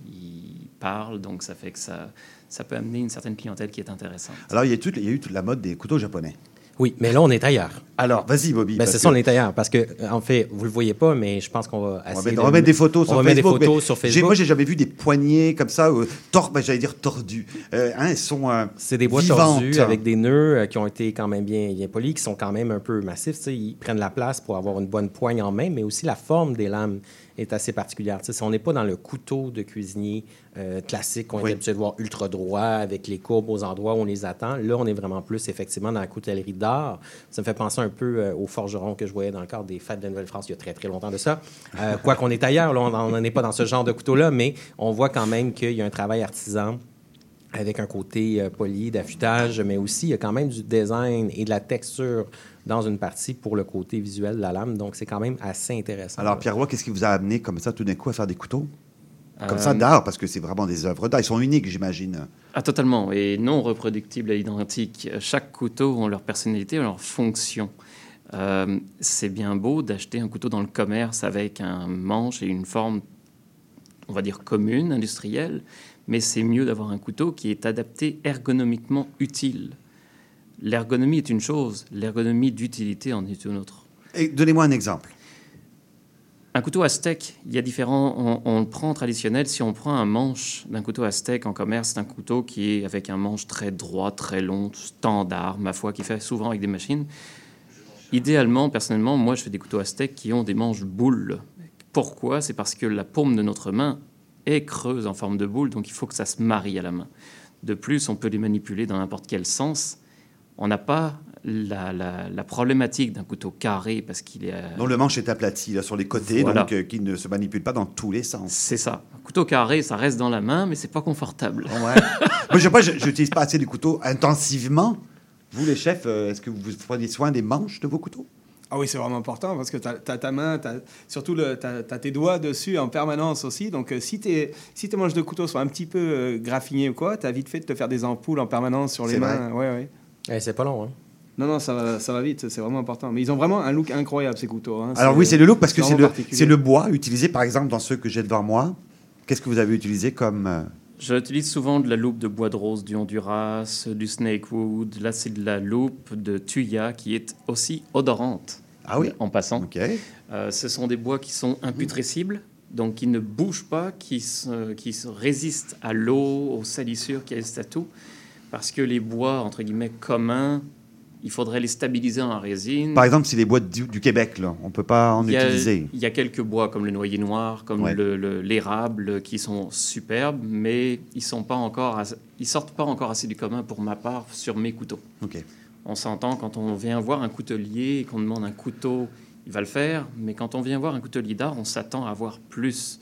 ils parlent. Donc, ça fait que ça, ça peut amener une certaine clientèle qui est intéressante. Alors, il y, a toute- il y a eu toute la mode des couteaux japonais. Oui, mais là, on est ailleurs. Alors, vas-y, Bobby. Ben, c'est ça, on est ailleurs. Parce que, en fait, vous le voyez pas, mais je pense qu'on va On va mettre, de- on va mettre des photos on sur va mettre des Facebook. photos sur Facebook. Moi, j'ai jamais vu des poignées comme ça, euh, tor- ben, j'allais dire tordues. Euh, hein, elles sont euh, C'est des bois vivantes. tordus avec des nœuds euh, qui ont été quand même bien, bien polis, qui sont quand même un peu massifs. Ils prennent la place pour avoir une bonne poigne en main, mais aussi la forme des lames est assez particulière. Si on n'est pas dans le couteau de cuisinier euh, classique qu'on Oui. est habitué de voir ultra droit, avec les courbes aux endroits où on les attend, là, on est vraiment plus effectivement dans la coutellerie d'art. Ça me fait penser un peu euh, aux forgerons que je voyais dans le cadre des fêtes de la Nouvelle-France il y a très, très longtemps de ça. Euh, [LAUGHS] quoi qu'on est ailleurs, là, on n'en est pas dans ce genre de couteau-là, mais on voit quand même qu'il y a un travail artisan avec un côté euh, poli, d'affûtage, mais aussi il y a quand même du design et de la texture dans une partie pour le côté visuel de la lame. Donc, c'est quand même assez intéressant. Alors, Pierre-Roy, qu'est-ce qui vous a amené comme ça, tout d'un coup, à faire des couteaux? Comme Euh, ça, d'art, parce que c'est vraiment des œuvres d'art. Ils sont uniques, j'imagine. Ah, totalement, et non reproductibles et identiques. Chaque couteau a leur personnalité, leur fonction. Euh, c'est bien beau d'acheter un couteau dans le commerce avec un manche et une forme, on va dire, commune, industrielle, mais c'est mieux d'avoir un couteau qui est adapté ergonomiquement utile. L'ergonomie est une chose, l'ergonomie d'utilité en est une autre. Et donnez-moi un exemple. Un couteau steak, il y a différents. On, le prend traditionnel. Si on prend un manche d'un couteau steak en commerce, c'est un couteau qui est avec un manche très droit, très long, standard, ma foi, qui fait souvent avec des machines. Idéalement, personnellement, moi, je fais des couteaux steak qui ont des manches boules. Pourquoi? C'est parce que la paume de notre main est creuse en forme de boule, donc il faut que ça se marie à la main. De plus, on peut les manipuler dans n'importe quel sens. On n'a pas la, la- la problématique d'un couteau carré parce qu'il est. euh, dont le manche est aplati là, sur les côtés, Voilà. donc euh, qui ne se manipule pas dans tous les sens. C'est ça. Un couteau carré, ça reste dans la main, mais c'est pas confortable. Moi, je sais pas, je n'utilise pas assez les couteaux intensivement. Vous, les chefs, euh, est-ce que vous prenez soin des manches de vos couteaux? Ah oui, c'est vraiment important parce que tu as, ta main, t'as- surtout tu as, tes doigts dessus en permanence aussi. Donc euh, si, tes, si tes manches de couteau sont un petit peu euh, graffinées ou quoi, tu as vite fait de te faire des ampoules en permanence sur les C'est mains. Ouais, ouais. Eh, c'est pas long, hein? Non, non, ça va, ça va vite, c'est vraiment important. Mais ils ont vraiment un look incroyable, ces couteaux. hein. Alors oui, c'est le look parce que c'est le, c'est le bois utilisé par exemple dans ceux que j'ai devant moi. Qu'est-ce que vous avez utilisé comme... euh, J'utilise souvent de la loupe de bois de rose du Honduras, du snakewood. Là, c'est de la loupe de tuya qui est aussi odorante. Ah oui En passant. Ok. Euh, ce sont des bois qui sont imputrescibles, donc qui ne bougent pas, qui, se- qui se résistent à l'eau, aux salissures, qui résistent à tout. Parce que les bois, entre guillemets, communs, il faudrait les stabiliser en résine. Par exemple, c'est les bois du, du Québec, là. on ne peut pas en Il y, a, utiliser. il y a quelques bois comme le noyer noir, comme Ouais. l'érable, qui sont superbes, mais ils sont pas encore, assez- ils sortent pas encore assez du commun pour ma part sur mes couteaux. On s'entend quand on vient voir un coutelier et qu'on demande un couteau, il va le faire, mais quand on vient voir un coutelier d'art, on s'attend à avoir plus.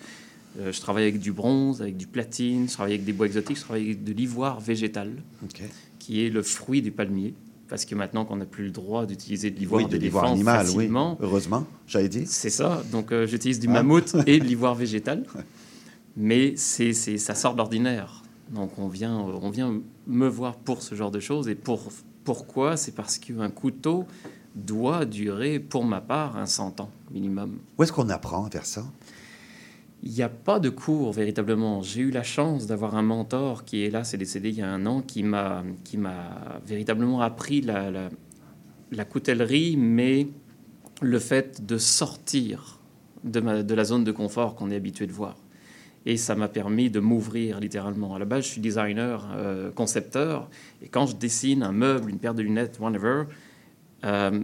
Euh, je travaille avec du bronze, avec du platine, je travaille avec des bois exotiques, je travaille avec de l'ivoire végétal, qui est le fruit du palmier. Parce que maintenant qu'on n'a plus le droit d'utiliser de l'ivoire Oui, de l'ivoire animal, oui. facilement, Heureusement, j'avais dit. c'est ça. Donc, euh, j'utilise du Hein mammouth [LAUGHS] et de l'ivoire végétal. Mais c'est, c'est- ça sort de l'ordinaire. Donc, on vient, on vient me voir pour ce genre de choses. Et pour, pourquoi? C'est parce qu'un couteau doit durer, pour ma part, un 100 ans minimum. Où est-ce qu'on apprend à faire ça? Il n'y a pas de cours véritablement. J'ai eu la chance d'avoir un mentor qui est là, c'est décédé il y a un an, qui m'a, qui m'a véritablement appris la, la, la coutellerie, mais le fait de sortir de, ma- de la zone de confort qu'on est habitué de voir. Et ça m'a permis de m'ouvrir littéralement. À la base, je suis designer, euh, concepteur, et quand je dessine un meuble, une paire de lunettes, whatever, euh,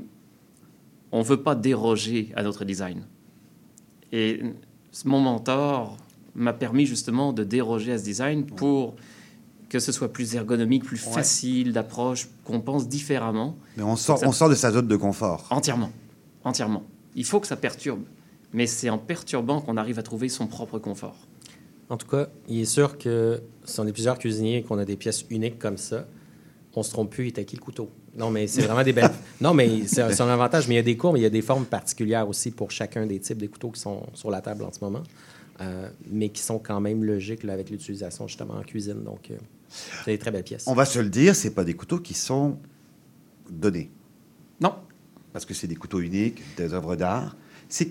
on ne veut pas déroger à notre design. Et mon mentor m'a permis justement de déroger à ce design pour que ce soit plus ergonomique, plus Ouais. facile d'approche, qu'on pense différemment. Mais on sort, Ça- on sort de sa zone de confort. Entièrement. Entièrement. Il faut que ça perturbe. Mais c'est en perturbant qu'on arrive à trouver son propre confort. En tout cas, il est sûr que si on est plusieurs cuisiniers et qu'on a des pièces uniques comme ça, on se trompe plus, il est à qui le couteau? Non, mais c'est vraiment des belles. [LAUGHS] Non, mais c'est un, avantage, mais il y a des cours, mais il y a des formes particulières aussi pour chacun des types de couteaux qui sont sur la table en ce moment, euh, mais qui sont quand même logiques là, avec l'utilisation justement en cuisine. Donc, euh, c'est des très belles pièces. On va se le dire, c'est pas des couteaux qui sont donnés. Non. Parce que c'est des couteaux uniques, des œuvres d'art. C'est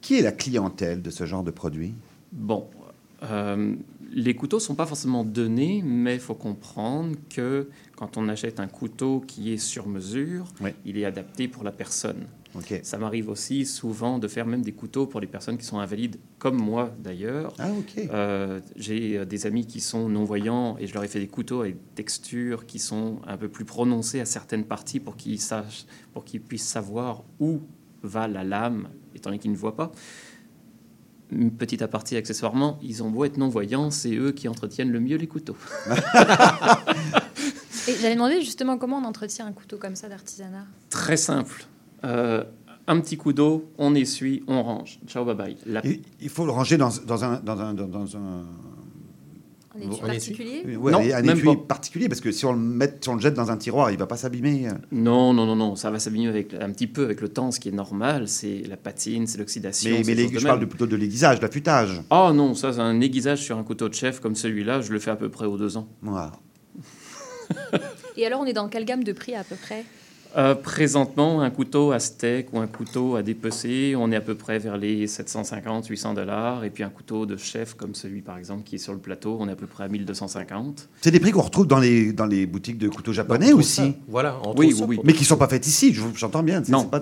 qui est la clientèle de ce genre de produit? Bon, euh, les couteaux sont pas forcément donnés, mais il faut comprendre que quand on achète un couteau qui est sur mesure, il est adapté pour la personne. Ça m'arrive aussi souvent de faire même des couteaux pour les personnes qui sont invalides, comme moi d'ailleurs. Ah. Euh, J'ai euh, des amis qui sont non-voyants et je leur ai fait des couteaux avec textures qui sont un peu plus prononcées à certaines parties pour qu'ils sachent, pour qu'ils puissent savoir où va la lame, étant donné qu'ils ne voient pas. Une petite aparté accessoirement, ils ont beau être non-voyants, c'est eux qui entretiennent le mieux les couteaux. Et j'allais demander justement comment on entretient un couteau comme ça d'artisanat? Très simple. Euh, un petit coup d'eau, on essuie, on range. Ciao, bye bye. La- Il, faut le ranger dans, dans un. Dans un, dans, dans un... Un étui particulier Ouais, Non, un même étui pas. particulier, parce que si on, le met, si on le jette dans un tiroir, il va pas s'abîmer. Non, non, non, non, ça va s'abîmer avec un petit peu avec le temps, ce qui est normal. C'est la patine, c'est l'oxydation. Mais, les- je parle de, plutôt de l'aiguisage, de l'affûtage. Ah non, ça, c'est un aiguisage sur un couteau de chef comme celui-là, je le fais à peu près aux deux ans. Voilà. Et alors, on est dans quelle gamme de prix à peu près? Euh, présentement, un couteau à steak ou un couteau à dépecer, on est à peu près vers les 750, 800 dollars. Et puis un couteau de chef comme celui, par exemple, qui est sur le plateau, on est à peu près à 1250. C'est des prix qu'on retrouve dans les, dans les boutiques de couteaux japonais aussi. ça. Voilà, on oui, oui, Mais qui sont pas faits ici, je- j'entends bien. C'est pas,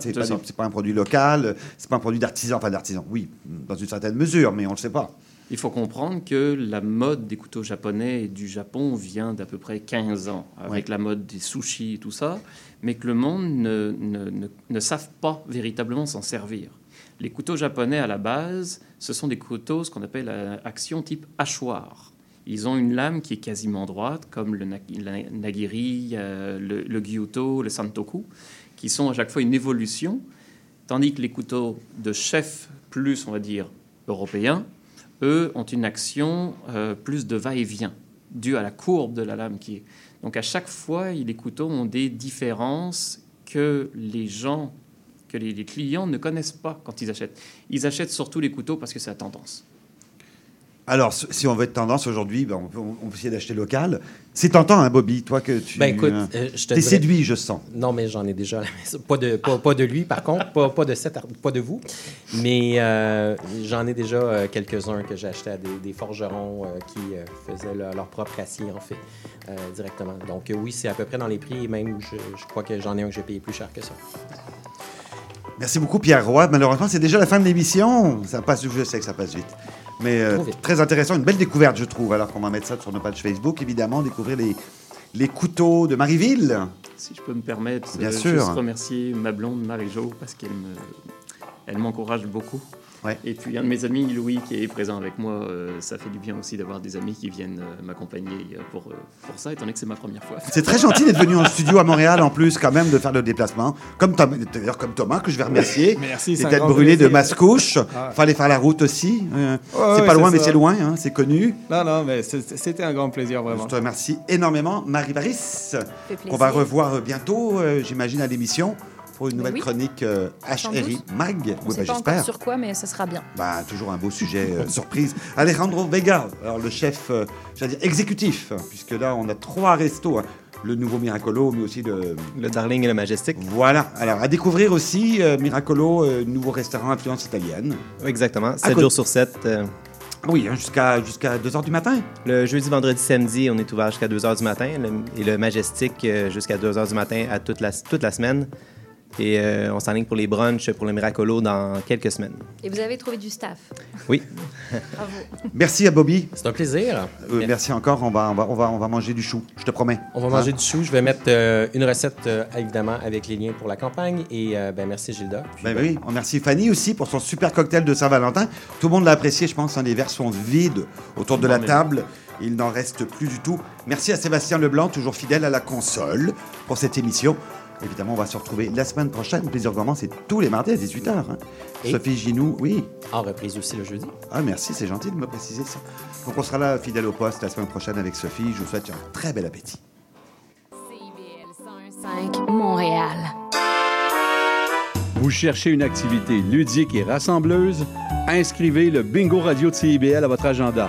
pas, un produit local, c'est pas un produit d'artisan, enfin d'artisan, oui, dans une certaine mesure, mais on le sait pas. Il faut comprendre que la mode des couteaux japonais et du Japon vient d'à peu près 15 ans, avec la mode des sushis et tout ça, mais que le monde ne, ne, ne, ne savent pas véritablement s'en servir. Les couteaux japonais, à la base, ce sont des couteaux, ce qu'on appelle euh, action type hachoir. Ils ont une lame qui est quasiment droite, comme le nagiri, euh, le, le gyuto, le santoku, qui sont à chaque fois une évolution, tandis que les couteaux de chef, plus, on va dire, européens, eux ont une action euh, plus de va-et-vient, due à la courbe de la lame qui est. Donc à chaque fois, les couteaux ont des différences que les gens, que les, les clients ne connaissent pas quand ils achètent. Ils achètent surtout les couteaux parce que c'est la tendance. Alors, si on veut être tendance aujourd'hui, ben, on, peut, on peut essayer d'acheter local. C'est tentant, hein, Bobby, toi que tu. Ben écoute, euh, euh, je te t'es dirais- séduit, je sens. Non, mais j'en ai déjà. Pas de, pas, pas de lui, par contre, pas, pas de cet, pas de vous. Mais euh, j'en ai déjà euh, quelques-uns que j'ai achetés à des, des forgerons qui faisaient leur, leur propre acier, en fait, directement. Donc oui, c'est à peu près dans les prix, et même je, je crois que j'en ai un que j'ai payé plus cher que ça. Merci beaucoup, Pierre Roy. Malheureusement, c'est déjà la fin de l'émission. Ça passe, je sais que ça passe vite. Mais euh, très intéressant, une belle découverte, je trouve. Alors qu'on va mettre ça sur nos pages Facebook, évidemment, découvrir les, les couteaux de Marieville. Si je peux me permettre, Bien euh, sûr. juste remercier ma blonde Marie-Jo parce qu'elle me, elle m'encourage beaucoup. Et puis un de mes amis, Louis, qui est présent avec moi, euh, ça fait du bien aussi d'avoir des amis qui viennent euh, m'accompagner euh, pour, euh, pour ça, étant donné que c'est ma première fois. C'est très gentil d'être venu en studio à Montréal, en plus, quand même, de faire le déplacement. Comme Tom- d'ailleurs, comme Thomas, que je vais remercier. [LAUGHS] Merci, Les c'est un têtes grand brûlées de plaisir. Mascouche. Ah. Fallait faire la route aussi. Euh, Ouais, c'est pas loin, mais c'est loin, hein, c'est connu. Non, non, mais c'était un grand plaisir, vraiment. Je te remercie énormément, Marie fait qu'on va revoir bientôt, euh, j'imagine, à l'émission, pour une nouvelle oui. chronique euh, HRI. Mag. On Oui, ne sait pas encore sur quoi, mais ça sera bien. Bah, toujours un beau sujet euh, surprise. Alejandro Vega, alors le chef, euh, j'allais dire exécutif, puisque là on a trois restos. hein. Le nouveau Miracolo, mais aussi le. Le Darling et le Majestic. Voilà. Alors à découvrir aussi euh, Miracolo, euh, nouveau restaurant influence italienne. Exactement, À 7 côté- jours sur 7. Oui, hein, jusqu'à jusqu'à 2 h du matin. Le jeudi, vendredi, samedi, on est ouvert jusqu'à 2 h du matin. Le- et le Majestic euh, jusqu'à 2 h du matin à toute la, toute la semaine. Et euh, on s'enligne pour les brunchs pour le Miracolo dans quelques semaines. Et vous avez trouvé du staff. Oui. [LAUGHS] Bravo. Merci à Bobby. C'est un plaisir. Euh, merci encore. On va, on, va, on, va, on va manger du chou, je te promets. On va Hein? manger du chou. Je vais mettre euh, une recette, euh, évidemment, avec les liens pour la campagne. Et euh, ben, merci, Gilda. Puis, Ben ben, oui, on remercie Fanny aussi pour son super cocktail de Saint-Valentin. Tout le monde l'a apprécié, je pense. hein, les verres sont vides autour de la table. Il n'en reste plus du tout. Merci à Sébastien Leblanc, toujours fidèle à la console pour cette émission. Évidemment, on va se retrouver la semaine prochaine. Plaisir Gourmand, c'est tous les mardis à 18h. hein. Et- Sophie Ginou, oui. En reprise aussi le jeudi. Ah, merci, c'est gentil de me préciser ça. Donc, on sera là, fidèle au poste, la semaine prochaine avec Sophie. Je vous souhaite un très bel appétit. CIBL 101.5 Montréal. Vous cherchez une activité ludique et rassembleuse? Inscrivez le Bingo Radio de CIBL à votre agenda.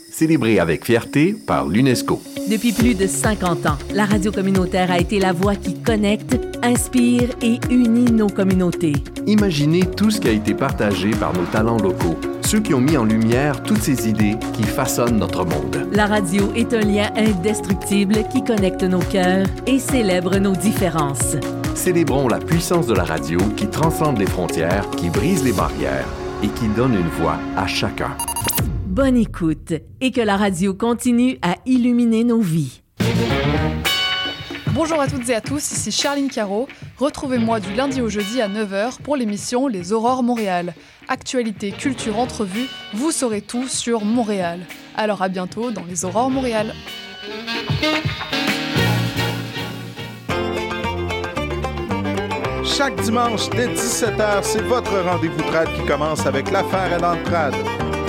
célébrée avec fierté par l'UNESCO. Depuis plus de 50 ans, la radio communautaire a été la voix qui connecte, inspire et unit nos communautés. Imaginez tout ce qui a été partagé par nos talents locaux, ceux qui ont mis en lumière toutes ces idées qui façonnent notre monde. La radio est un lien indestructible qui connecte nos cœurs et célèbre nos différences. Célébrons la puissance de la radio qui transcende les frontières, qui brise les barrières et qui donne une voix à chacun. Bonne écoute et que la radio continue à illuminer nos vies. Bonjour à toutes et à tous, ici Charline Caro. Retrouvez-moi du lundi au jeudi à 9h pour l'émission Les Aurores Montréal. Actualité, culture, entrevue, vous saurez tout sur Montréal. Alors à bientôt dans Les Aurores Montréal. Chaque dimanche dès 17h, c'est votre rendez-vous trad qui commence avec l'affaire à l'entrade.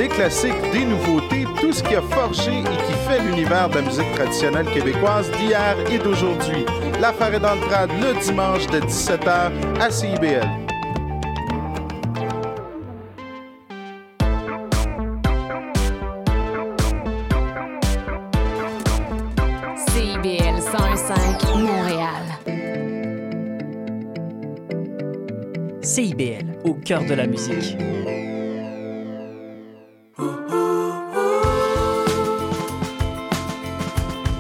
Des classiques, des nouveautés, tout ce qui a forgé et qui fait l'univers de la musique traditionnelle québécoise d'hier et d'aujourd'hui. L'affaire est dans le trad le dimanche de 17h à CIBL. CIBL 105 Montréal. CIBL, au cœur de la musique.